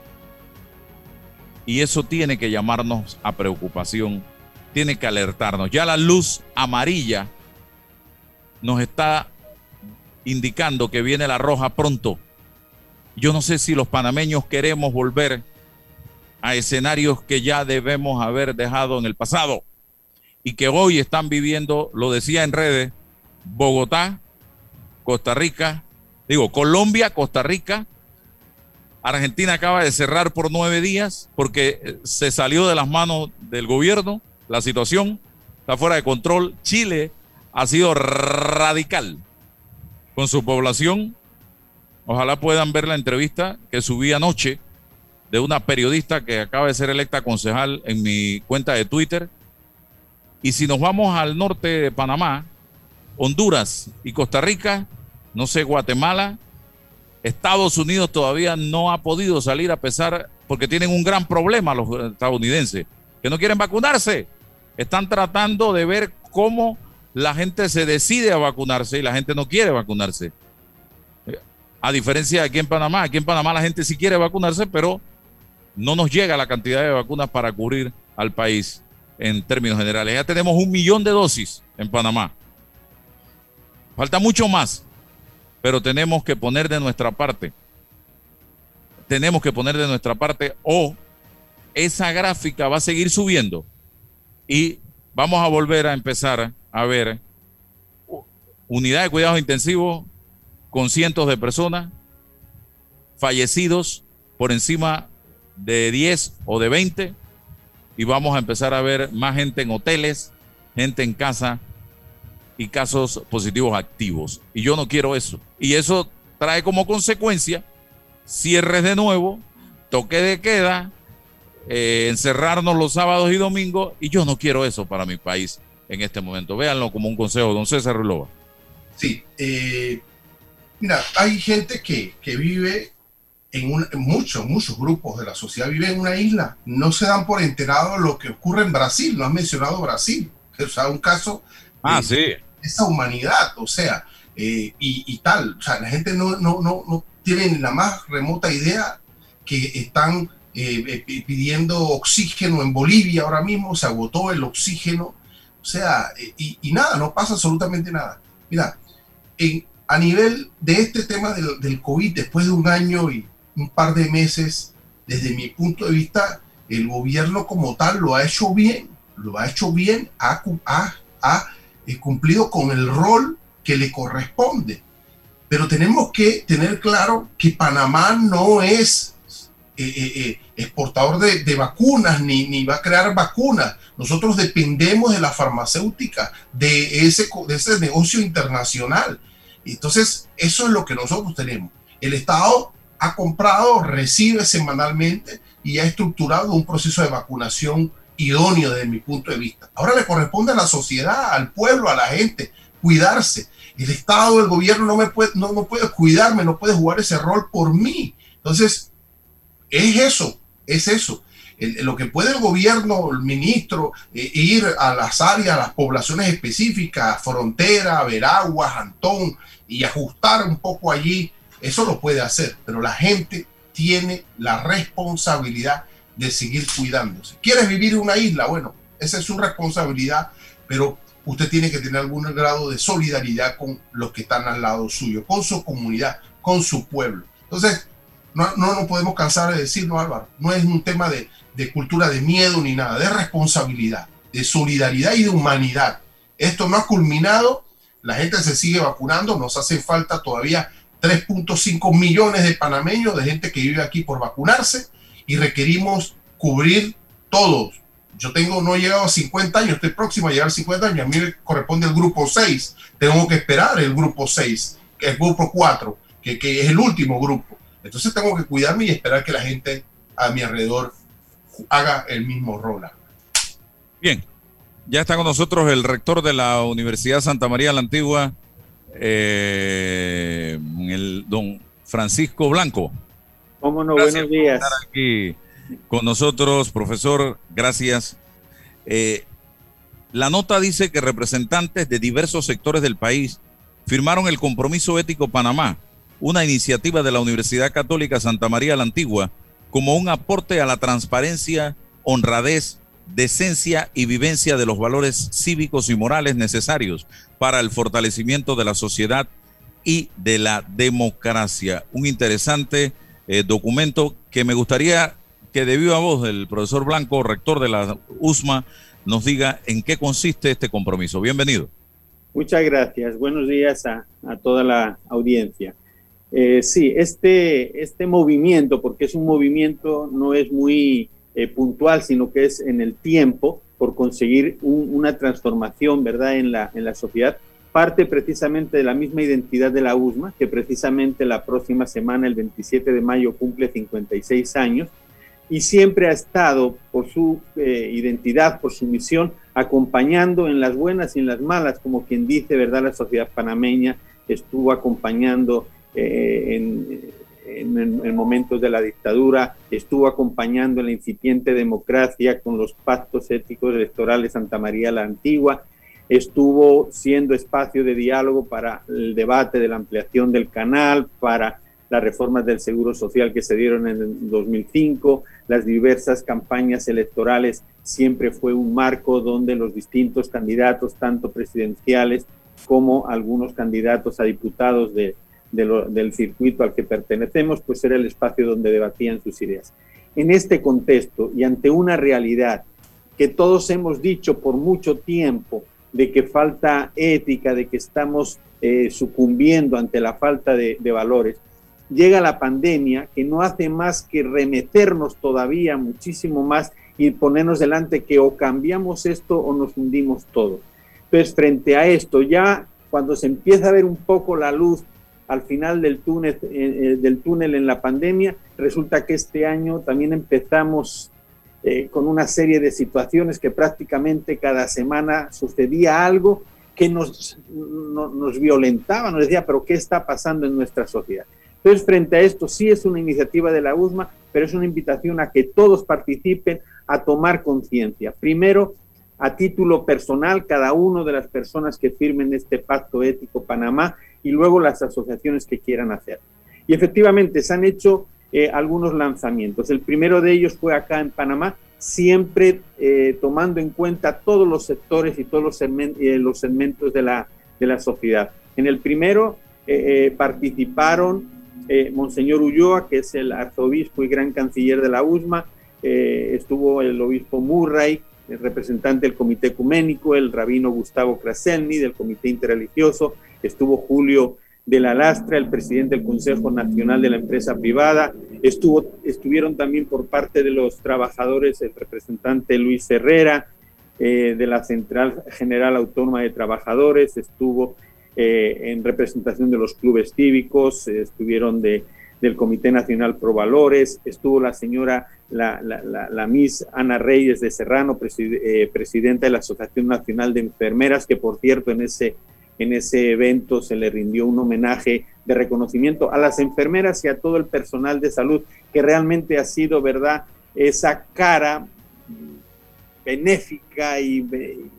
Y eso tiene que llamarnos a preocupación, tiene que alertarnos. Ya la luz amarilla nos está indicando que viene la roja pronto. Yo no sé si los panameños queremos volver a escenarios que ya debemos haber dejado en el pasado y que hoy están viviendo, lo decía en redes, Bogotá, Costa Rica, digo, Colombia, Costa Rica, Argentina acaba de cerrar por nueve días porque eh, se salió de las manos del gobierno la situación, está fuera de control. Chile ha sido radical con su población. Ojalá puedan ver la entrevista que subí anoche de una periodista que acaba de ser electa concejal en mi cuenta de Twitter. Y si nos vamos al norte de Panamá, Honduras y Costa Rica, no sé, Guatemala, Estados Unidos todavía no ha podido salir a pesar, porque tienen un gran problema los estadounidenses, que no quieren vacunarse. Están tratando de ver cómo la gente se decide a vacunarse y la gente no quiere vacunarse. A diferencia de aquí en Panamá, aquí en Panamá la gente sí quiere vacunarse, pero no nos llega la cantidad de vacunas para cubrir al país en términos generales. Ya tenemos un millón de dosis en Panamá. Falta mucho más, pero tenemos que poner de nuestra parte. Tenemos que poner de nuestra parte o esa gráfica va a seguir subiendo y vamos a volver a empezar a ver unidad de cuidados intensivos con cientos de personas, fallecidos por encima de 10 o de 20, y vamos a empezar a ver más gente en hoteles, gente en casa y casos positivos activos. Y yo no quiero eso. Y eso trae como consecuencia cierres de nuevo, toque de queda, eh, encerrarnos los sábados y domingos, y yo no quiero eso para mi país en este momento. Véanlo como un consejo, don César Rulova. Sí, eh, mira, hay gente que, que vive en, un, en, muchos, muchos grupos de la sociedad viven en una isla, no se dan por enterado lo que ocurre en Brasil, no has mencionado Brasil, o sea, un caso ah, de sí. esa humanidad, o sea, eh, y, y, tal, o sea, la gente no, no, no, no tiene la más remota idea que están eh, pidiendo oxígeno en Bolivia ahora mismo, se agotó el oxígeno, o sea, y, y nada, no pasa absolutamente nada. Mira, en, a nivel de este tema del, del COVID, después de un año y un par de meses, desde mi punto de vista, el gobierno como tal lo ha hecho bien, lo ha hecho bien, ha, ha, ha cumplido con el rol que le corresponde. Pero tenemos que tener claro que Panamá no es eh, eh, exportador de, de, vacunas ni, ni va a crear vacunas. Nosotros dependemos de la farmacéutica, de ese, de ese negocio internacional. Entonces, eso es lo que nosotros tenemos. El Estado ha comprado, recibe semanalmente y ha estructurado un proceso de vacunación idóneo desde mi punto de vista. Ahora le corresponde a la sociedad, al pueblo, a la gente, cuidarse. El Estado, el gobierno no me puede, no, no puede cuidarme, no puede jugar ese rol por mí. Entonces, es eso, es eso. Lo que puede el gobierno, el ministro, eh, ir a las áreas, a las poblaciones específicas, frontera, Veraguas, Antón, y ajustar un poco allí eso lo puede hacer, pero la gente tiene la responsabilidad de seguir cuidándose. ¿Quieres vivir en una isla? Bueno, esa es su responsabilidad, pero usted tiene que tener algún grado de solidaridad con los que están al lado suyo, con su comunidad, con su pueblo. Entonces, no, no nos podemos cansar de decirlo, Álvaro. No es un tema de, de cultura de miedo ni nada, de responsabilidad, de solidaridad y de humanidad. Esto no ha culminado, la gente se sigue vacunando, nos hace falta todavía 3.5 millones de panameños, de gente que vive aquí por vacunarse y requerimos cubrir todos. Yo tengo, no he llegado a 50 años, estoy próximo a llegar a 50 años, a mí me corresponde el grupo 6, tengo que esperar el grupo 6, el grupo 4, que, que es el último grupo. Entonces tengo que cuidarme y esperar que la gente a mi alrededor haga el mismo rol. Bien, ya está con nosotros el rector de la Universidad Santa María la Antigua, eh, el don Francisco Blanco. Cómo no, gracias buenos días. Por estar aquí con nosotros, profesor, gracias. Eh, la nota dice que representantes de diversos sectores del país firmaron el Compromiso Ético Panamá, una iniciativa de la Universidad Católica Santa María la Antigua, como un aporte a la transparencia, honradez, decencia y vivencia de los valores cívicos y morales necesarios para el fortalecimiento de la sociedad y de la democracia. Un interesante eh, documento que me gustaría que de viva voz el profesor Blanco, rector de la USMA, nos diga en qué consiste este compromiso. Bienvenido. Muchas gracias. Buenos días a, a toda la audiencia. Eh, sí, este, este movimiento, porque es un movimiento, no es muy eh, puntual, sino que es en el tiempo, por conseguir un, una transformación, ¿verdad?, en la, en la sociedad, parte precisamente de la misma identidad de la USMA, que precisamente la próxima semana, el 27 de mayo, cumple 56 años, y siempre ha estado por su eh, identidad, por su misión, acompañando en las buenas y en las malas, como quien dice, ¿verdad? La sociedad panameña estuvo acompañando eh, en, en, en, momentos de la dictadura, estuvo acompañando la incipiente democracia con los pactos éticos electorales Santa María la Antigua, estuvo siendo espacio de diálogo para el debate de la ampliación del canal, para las reformas del Seguro Social que se dieron en 2005, las diversas campañas electorales, siempre fue un marco donde los distintos candidatos, tanto presidenciales como algunos candidatos a diputados de, del circuito al que pertenecemos, pues era el espacio donde debatían sus ideas. En este contexto y ante una realidad que todos hemos dicho por mucho tiempo, de que falta ética, de que estamos eh, sucumbiendo ante la falta de, de, valores, llega la pandemia que no hace más que remeternos todavía muchísimo más y ponernos delante que o cambiamos esto o nos hundimos todo. Entonces, frente a esto, ya cuando se empieza a ver un poco la luz al final del túnel, eh, del túnel en la pandemia, resulta que este año también empezamos eh, con una serie de situaciones que prácticamente cada semana sucedía algo que nos, no, nos violentaba, nos decía, pero ¿qué está pasando en nuestra sociedad? Entonces, frente a esto, sí es una iniciativa de la USMA, pero es una invitación a que todos participen a tomar conciencia. Primero, a título personal, cada uno de las personas que firmen este pacto ético Panamá y luego las asociaciones que quieran hacer. Y efectivamente se han hecho eh, algunos lanzamientos. El primero de ellos fue acá en Panamá, siempre eh, tomando en cuenta todos los sectores y todos los, segmentos, eh, los segmentos de la, de la sociedad. En el primero participaron Monseñor Ulloa, que es el arzobispo y gran canciller de la USMA, estuvo el obispo Murray, el representante del Comité Ecuménico, el rabino Gustavo Kraselny del Comité Interreligioso, estuvo Julio de la Lastra, el presidente del Consejo Nacional de la Empresa Privada, estuvo, estuvieron también por parte de los trabajadores el representante Luis Herrera, eh, de la Central General Autónoma de Trabajadores, estuvo eh, en representación de los clubes cívicos, eh, estuvieron de, del Comité Nacional Pro Valores, estuvo la señora, la, la, la, Miss Ana Reyes de Serrano, eh, presidenta de la Asociación Nacional de Enfermeras, que por cierto en ese en ese evento se le rindió un homenaje de reconocimiento a las enfermeras y a todo el personal de salud que realmente ha sido, ¿verdad?, esa cara benéfica y,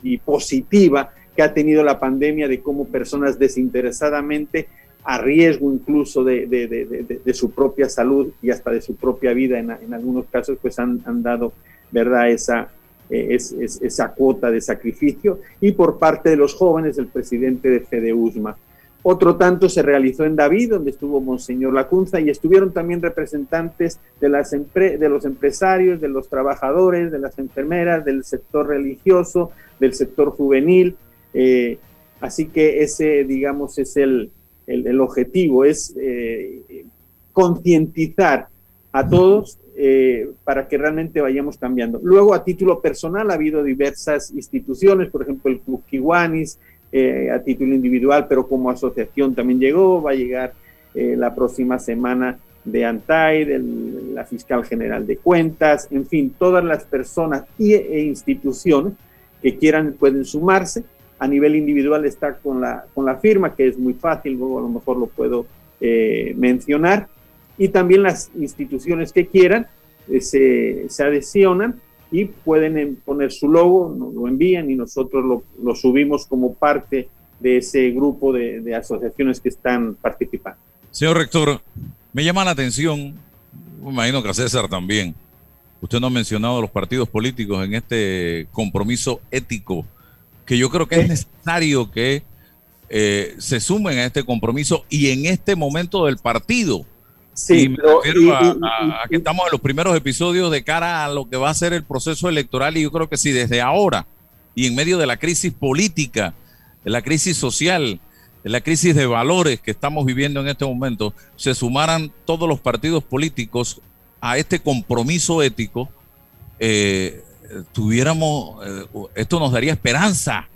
y positiva que ha tenido la pandemia de cómo personas desinteresadamente a riesgo incluso de, de, de, su propia salud y hasta de su propia vida en, en algunos casos, pues han, han dado, ¿verdad?, esa, es, es, esa cuota de sacrificio y por parte de los jóvenes el presidente de FEDEUSMA. Otro tanto se realizó en David, donde estuvo Monseñor Lacunza, y estuvieron también representantes de, las de los empresarios, de los trabajadores, de las enfermeras, del sector religioso, del sector juvenil. Eh, así que ese, digamos, es el, el, objetivo, es eh, concientizar a todos eh, para que realmente vayamos cambiando. Luego, a título personal, ha habido diversas instituciones, por ejemplo, el Club Kiwanis, eh, a título individual, pero como asociación también llegó, va a llegar la próxima semana de ANTAI, de la Fiscal General de Cuentas, en fin, todas las personas e instituciones que quieran pueden sumarse. A nivel individual está con la, con la firma, que es muy fácil, luego a lo mejor lo puedo eh, mencionar y también las instituciones que quieran eh, se, se, adhesionan y pueden poner su logo, nos lo envían y nosotros lo, lo subimos como parte de ese grupo de, de, asociaciones que están participando. Señor rector, me llama la atención, me imagino que a César también, usted no ha mencionado los partidos políticos en este compromiso ético, que yo creo que es necesario que eh, se sumen a este compromiso y en este momento del partido. Sí, y me pero, refiero y, a, a, a, que estamos en los primeros episodios de cara a lo que va a ser el proceso electoral y yo creo que si desde ahora y en medio de la crisis política, de la crisis social, de la crisis de valores que estamos viviendo en este momento, se sumaran todos los partidos políticos a este compromiso ético, eh, tuviéramos, eh, esto nos daría esperanza.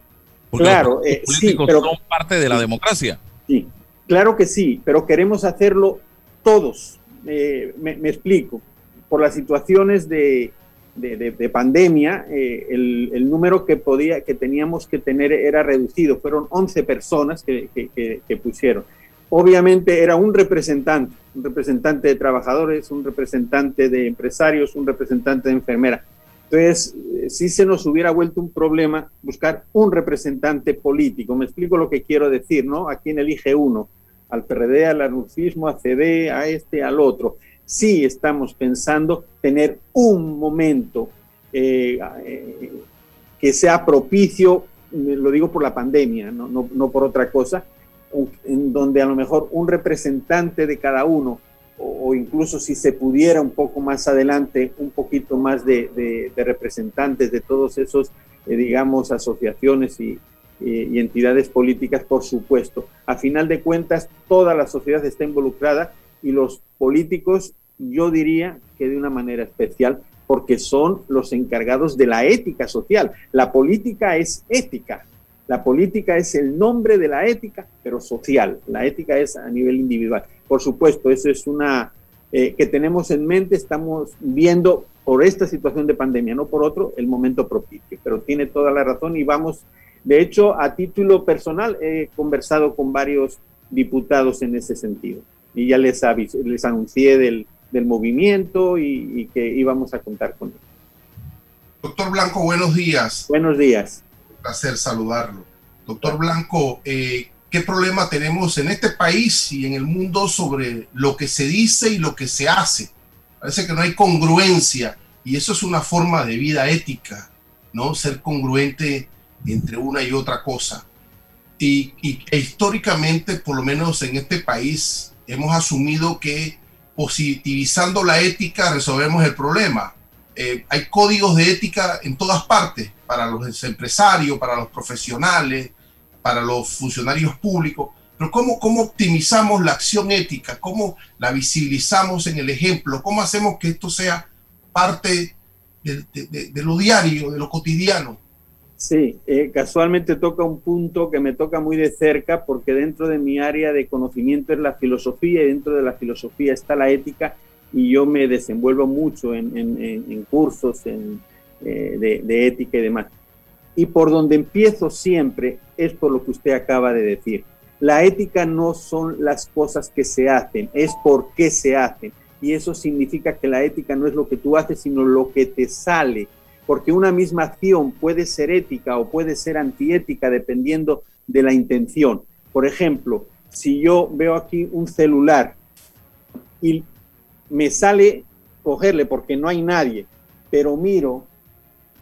Porque Claro, los eh, partidos sí, políticos pero- son parte de la democracia. Sí, claro que sí, pero queremos hacerlo todos. Eh, me, me explico. Por las situaciones de, de- de- de pandemia, eh, el, el número que, podía, que teníamos que tener era reducido. Fueron 11 personas que, que- que- que pusieron. Obviamente era un representante, un representante de trabajadores, un representante de empresarios, un representante de enfermera. Entonces, eh, si se nos hubiera vuelto un problema buscar un representante político. Me explico lo que quiero decir, ¿no? ¿A quién elige uno? Al PRD, al anarquismo, a CD, a este, al otro. Sí estamos pensando tener un momento eh, eh, que sea propicio, lo digo por la pandemia, no, no, no por otra cosa, en donde a lo mejor un representante de cada uno o, incluso si se pudiera un poco más adelante, un poquito más de, representantes de todos esos, eh, digamos, asociaciones y entidades políticas, por supuesto. A final de cuentas, toda la sociedad está involucrada y los políticos, yo diría que de una manera especial, porque son los encargados de la ética social. La política es ética. La política es el nombre de la ética, pero social. La ética es a nivel individual. Por supuesto, eso es una eh, que tenemos en mente, estamos viendo por esta situación de pandemia, no por otro, el momento propicio. Pero tiene toda la razón y vamos, de hecho, a título personal, he conversado con varios diputados en ese sentido y ya les, avis- les anuncié del, del movimiento y, y que íbamos a contar con él. Doctor Blanco, buenos días. Buenos días. Un placer saludarlo. Doctor Blanco, eh, ¿qué problema tenemos en este país y en el mundo sobre lo que se dice y lo que se hace? Parece que no hay congruencia y eso es una forma de vida ética, ¿no? Ser congruente entre una y otra cosa. Y, y- e históricamente, por lo menos en este país, hemos asumido que positivizando la ética resolvemos el problema. Eh, hay códigos de ética en todas partes, para los empresarios, para los profesionales, para los funcionarios públicos. Pero ¿cómo, cómo optimizamos la acción ética? ¿Cómo la visibilizamos en el ejemplo? ¿Cómo hacemos que esto sea parte de, de- de- lo diario, de lo cotidiano? Sí, eh, casualmente toca un punto que me toca muy de cerca porque dentro de mi área de conocimiento es la filosofía y dentro de la filosofía está la ética y yo me desenvuelvo mucho en- en- en cursos en, eh, de, de ética y demás. Y por donde empiezo siempre es por lo que usted acaba de decir. La ética no son las cosas que se hacen, es por qué se hacen. Y eso significa que la ética no es lo que tú haces, sino lo que te sale porque una misma acción puede ser ética o puede ser antiética dependiendo de la intención. Por ejemplo, si yo veo aquí un celular y me sale cogerle porque no hay nadie, pero miro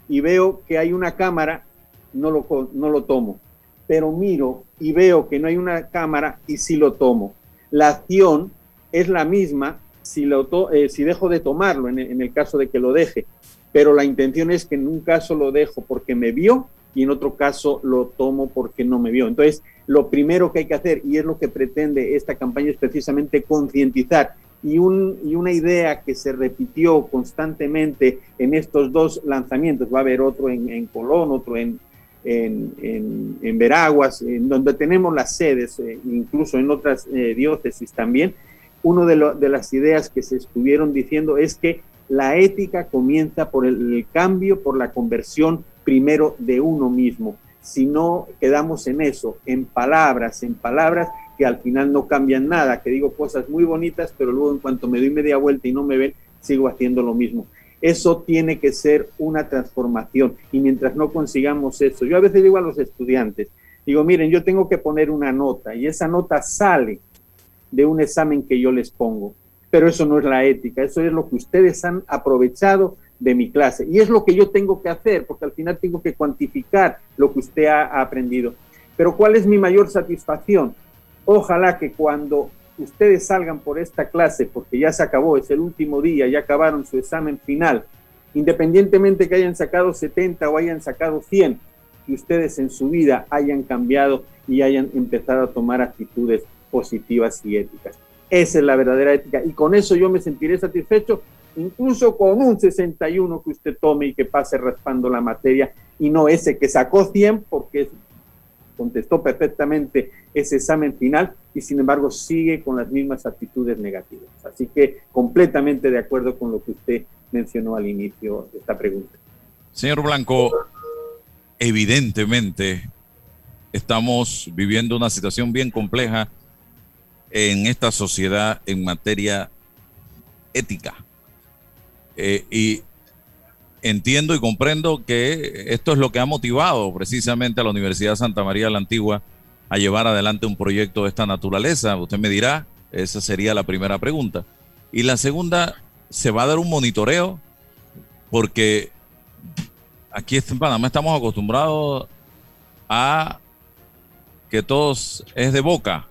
y veo que hay una cámara, no lo, no lo tomo. Pero miro y veo que no hay una cámara y sí lo tomo. La acción es la misma si, lo eh, si dejo de tomarlo, en, en el caso de que lo deje. Pero la intención es que en un caso lo dejo porque me vio y en otro caso lo tomo porque no me vio. Entonces, lo primero que hay que hacer, y es lo que pretende esta campaña, es precisamente concientizar. Y, un, y una idea que se repitió constantemente en estos dos lanzamientos, va a haber otro en, en Colón, otro en, en, en, Veraguas, en donde tenemos las sedes, eh, incluso en otras eh, diócesis también, una de las ideas que se estuvieron diciendo es que la ética comienza por el, el cambio, por la conversión primero de uno mismo. Si no quedamos en eso, en palabras, en palabras que al final no cambian nada, que digo cosas muy bonitas, pero luego en cuanto me doy media vuelta y no me ven, sigo haciendo lo mismo. Eso tiene que ser una transformación y mientras no consigamos eso, yo a veces digo a los estudiantes, digo, miren, yo tengo que poner una nota y esa nota sale de un examen que yo les pongo. Pero eso no es la ética, eso es lo que ustedes han aprovechado de mi clase. Y es lo que yo tengo que hacer, porque al final tengo que cuantificar lo que usted ha, aprendido. Pero ¿cuál es mi mayor satisfacción? Ojalá que cuando ustedes salgan por esta clase, porque ya se acabó, es el último día, ya acabaron su examen final, independientemente que hayan sacado 70 o hayan sacado 100, que ustedes en su vida hayan cambiado y hayan empezado a tomar actitudes positivas y éticas. Esa es la verdadera ética. Y con eso yo me sentiré satisfecho incluso con un 61 que usted tome y que pase raspando la materia y no ese que sacó 100 porque contestó perfectamente ese examen final y sin embargo sigue con las mismas actitudes negativas. Así que completamente de acuerdo con lo que usted mencionó al inicio de esta pregunta. Señor Blanco, evidentemente estamos viviendo una situación bien compleja en esta sociedad en materia ética. Eh, y entiendo y comprendo que esto es lo que ha motivado precisamente a la Universidad Santa María de la Antigua a llevar adelante un proyecto de esta naturaleza. Usted me dirá, esa sería la primera pregunta. Y la segunda, ¿se va a dar un monitoreo? Porque aquí en Panamá estamos acostumbrados a que todos es de boca,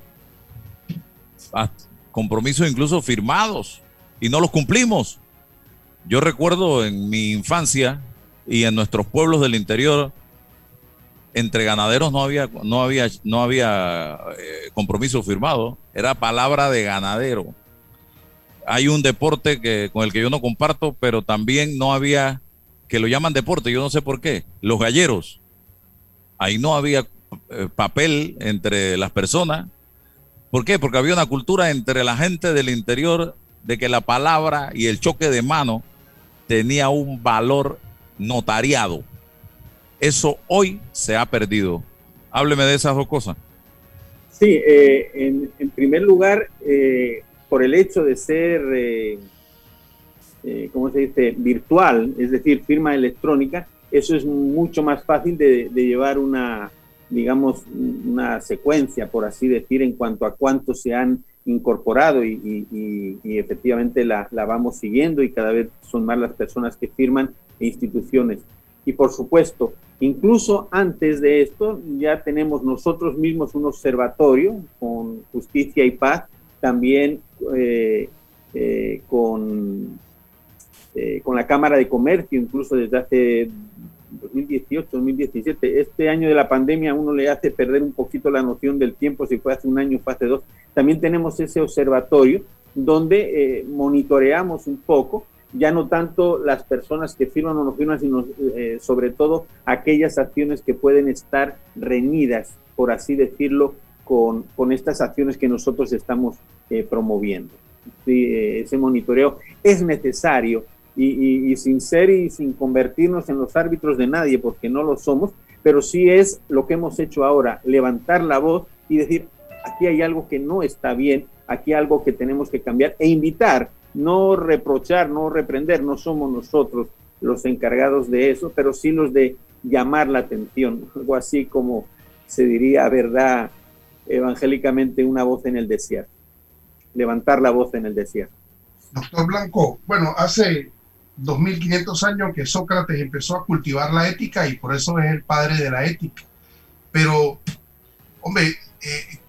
compromisos incluso firmados y no los cumplimos. Yo recuerdo en mi infancia y en nuestros pueblos del interior, entre ganaderos no había, no había, no había eh, compromiso firmado, era palabra de ganadero. Hay un deporte que, con el que yo no comparto, pero también no había, que lo llaman deporte, yo no sé por qué, los galleros. Ahí no había eh, papel entre las personas. ¿Por qué? Porque había una cultura entre la gente del interior de que la palabra y el choque de mano tenía un valor notariado. Eso hoy se ha perdido. Hábleme de esas dos cosas. Sí, eh, en, primer lugar, eh, por el hecho de ser, eh, ¿cómo se dice?, virtual, es decir, firma electrónica, eso es mucho más fácil de, llevar una, digamos, una secuencia, por así decir, en cuanto a cuántos se han incorporado y, efectivamente la, vamos siguiendo y cada vez son más las personas que firman e instituciones. Y por supuesto, incluso antes de esto, ya tenemos nosotros mismos un observatorio con justicia y paz, también eh, eh, con, eh, con la Cámara de Comercio, incluso desde hace 2018, 2017. Este año de la pandemia uno le hace perder un poquito la noción del tiempo, si fue hace un año, fue hace dos. También tenemos ese observatorio donde eh, monitoreamos un poco, ya no tanto las personas que firman o no firman, sino eh, sobre todo aquellas acciones que pueden estar reñidas, por así decirlo, con, con estas acciones que nosotros estamos eh, promoviendo. ese monitoreo es necesario y, sin ser y sin convertirnos en los árbitros de nadie, porque no lo somos, pero sí es lo que hemos hecho ahora, levantar la voz y decir, aquí hay algo que no está bien, aquí hay algo que tenemos que cambiar e invitar, no reprochar, no reprender, no somos nosotros los encargados de eso, pero sí los de llamar la atención, algo así como se diría, verdad, evangélicamente, una voz en el desierto, levantar la voz en el desierto. Doctor Blanco, bueno, hace 2500 años que Sócrates empezó a cultivar la ética y por eso es el padre de la ética. Pero, hombre, eh,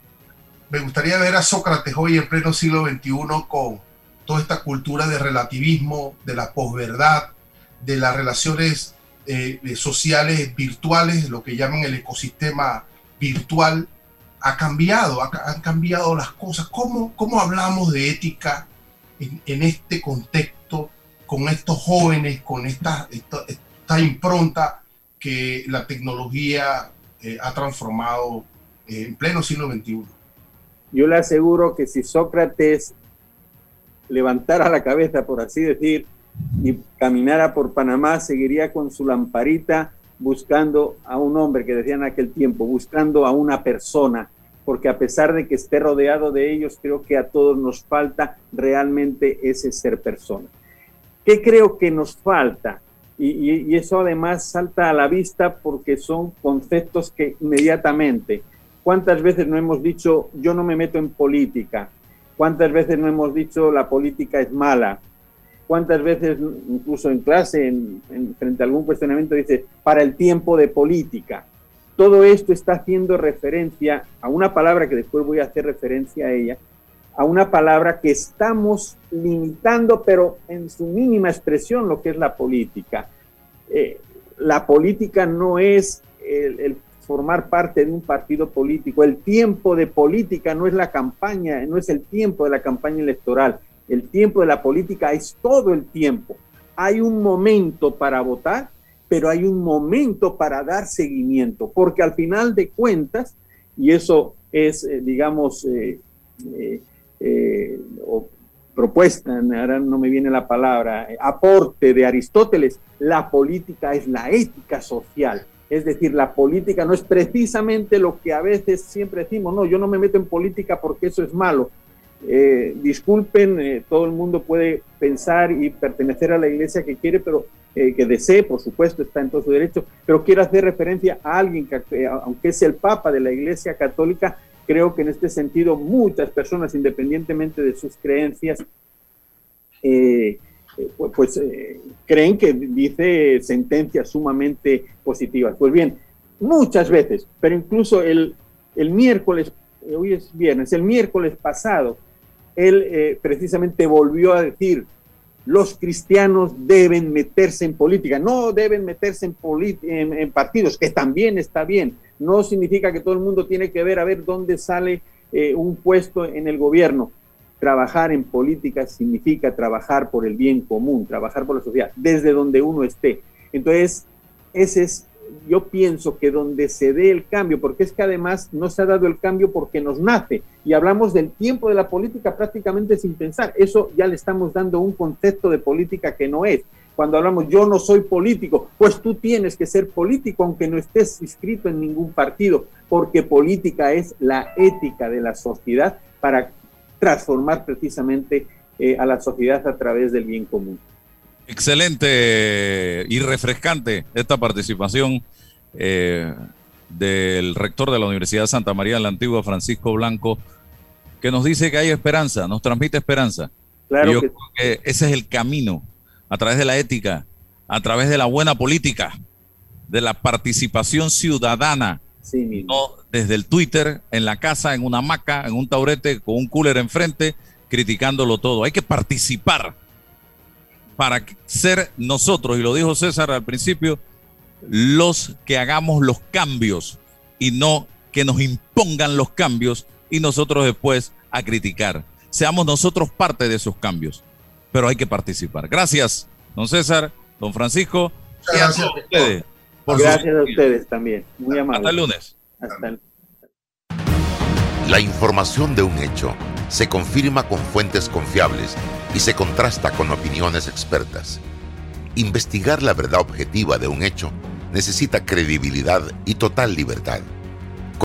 me gustaría ver a Sócrates hoy en pleno siglo XXI con toda esta cultura de relativismo, de la posverdad, de las relaciones eh, sociales virtuales, lo que llaman el ecosistema virtual, ha cambiado, han cambiado las cosas. ¿Cómo, cómo hablamos de ética en este contexto con estos jóvenes, con esta, esta, impronta que la tecnología eh, ha transformado eh, en pleno siglo XXI. Yo le aseguro que si Sócrates levantara la cabeza, por así decir, y caminara por Panamá, seguiría con su lamparita buscando a un hombre que decía en aquel tiempo, buscando a una persona, porque a pesar de que esté rodeado de ellos, creo que a todos nos falta realmente ese ser persona. ¿Qué creo que nos falta? Y, eso además salta a la vista porque son conceptos que inmediatamente, ¿cuántas veces no hemos dicho yo no me meto en política? ¿Cuántas veces no hemos dicho la política es mala? ¿Cuántas veces, incluso en clase, en, frente a algún cuestionamiento, dice para el tiempo de política? Todo esto está haciendo referencia a una palabra que después voy a hacer referencia a ella, a una palabra que estamos limitando, pero en su mínima expresión, lo que es la política. Eh, la política no es el, formar parte de un partido político. El tiempo de política no es la campaña, no es el tiempo de la campaña electoral. El tiempo de la política es todo el tiempo. Hay un momento para votar, pero hay un momento para dar seguimiento, porque al final de cuentas, y eso es, eh, digamos, eh, o propuesta, ahora no me viene la palabra, aporte de Aristóteles, la política es la ética social. Es decir, la política no es precisamente lo que a veces siempre decimos, no, yo no me meto en política porque eso es malo. Eh, disculpen, eh, todo el mundo puede pensar y pertenecer a la iglesia que quiere, pero eh, que desee, por supuesto, está en todo su derecho, pero quiero hacer referencia a alguien que, aunque es el Papa de la Iglesia Católica, creo que en este sentido muchas personas, independientemente de sus creencias, pues, pues creen que dice sentencias sumamente positivas. Pues bien, muchas veces, pero incluso el, el miércoles, hoy es viernes, el miércoles pasado, él eh, precisamente volvió a decir, los cristianos deben meterse en política, no deben meterse en, en, partidos, que también está bien. No significa que todo el mundo tiene que ver a ver dónde sale eh, un puesto en el gobierno. Trabajar en política significa trabajar por el bien común, trabajar por la sociedad, desde donde uno esté. Entonces, ese es yo pienso que donde se dé el cambio, porque es que además no se ha dado el cambio porque nos nace, y hablamos del tiempo de la política prácticamente sin pensar, eso ya le estamos dando un concepto de política que no es. Cuando hablamos yo no soy político, pues tú tienes que ser político aunque no estés inscrito en ningún partido, porque política es la ética de la sociedad para transformar precisamente eh, a la sociedad a través del bien común. Excelente y refrescante esta participación eh, del rector de la Universidad de Santa María de la Antigua, Francisco Blanco, que nos dice que hay esperanza, nos transmite esperanza. Claro que... ese es el camino, a través de la ética, a través de la buena política, de la participación ciudadana, no desde el Twitter, en la casa, en una hamaca, en un taurete, con un cooler enfrente, criticándolo todo. Hay que participar para ser nosotros, y lo dijo César al principio, los que hagamos los cambios y no que nos impongan los cambios y nosotros después a criticar. Seamos nosotros parte de esos cambios, pero hay que participar. Gracias, don César, don Francisco. Gracias a ustedes. Gracias a ustedes también. Muy amable. Hasta el lunes. Hasta el... La información de un hecho se confirma con fuentes confiables y se contrasta con opiniones expertas. Investigar la verdad objetiva de un hecho necesita credibilidad y total libertad.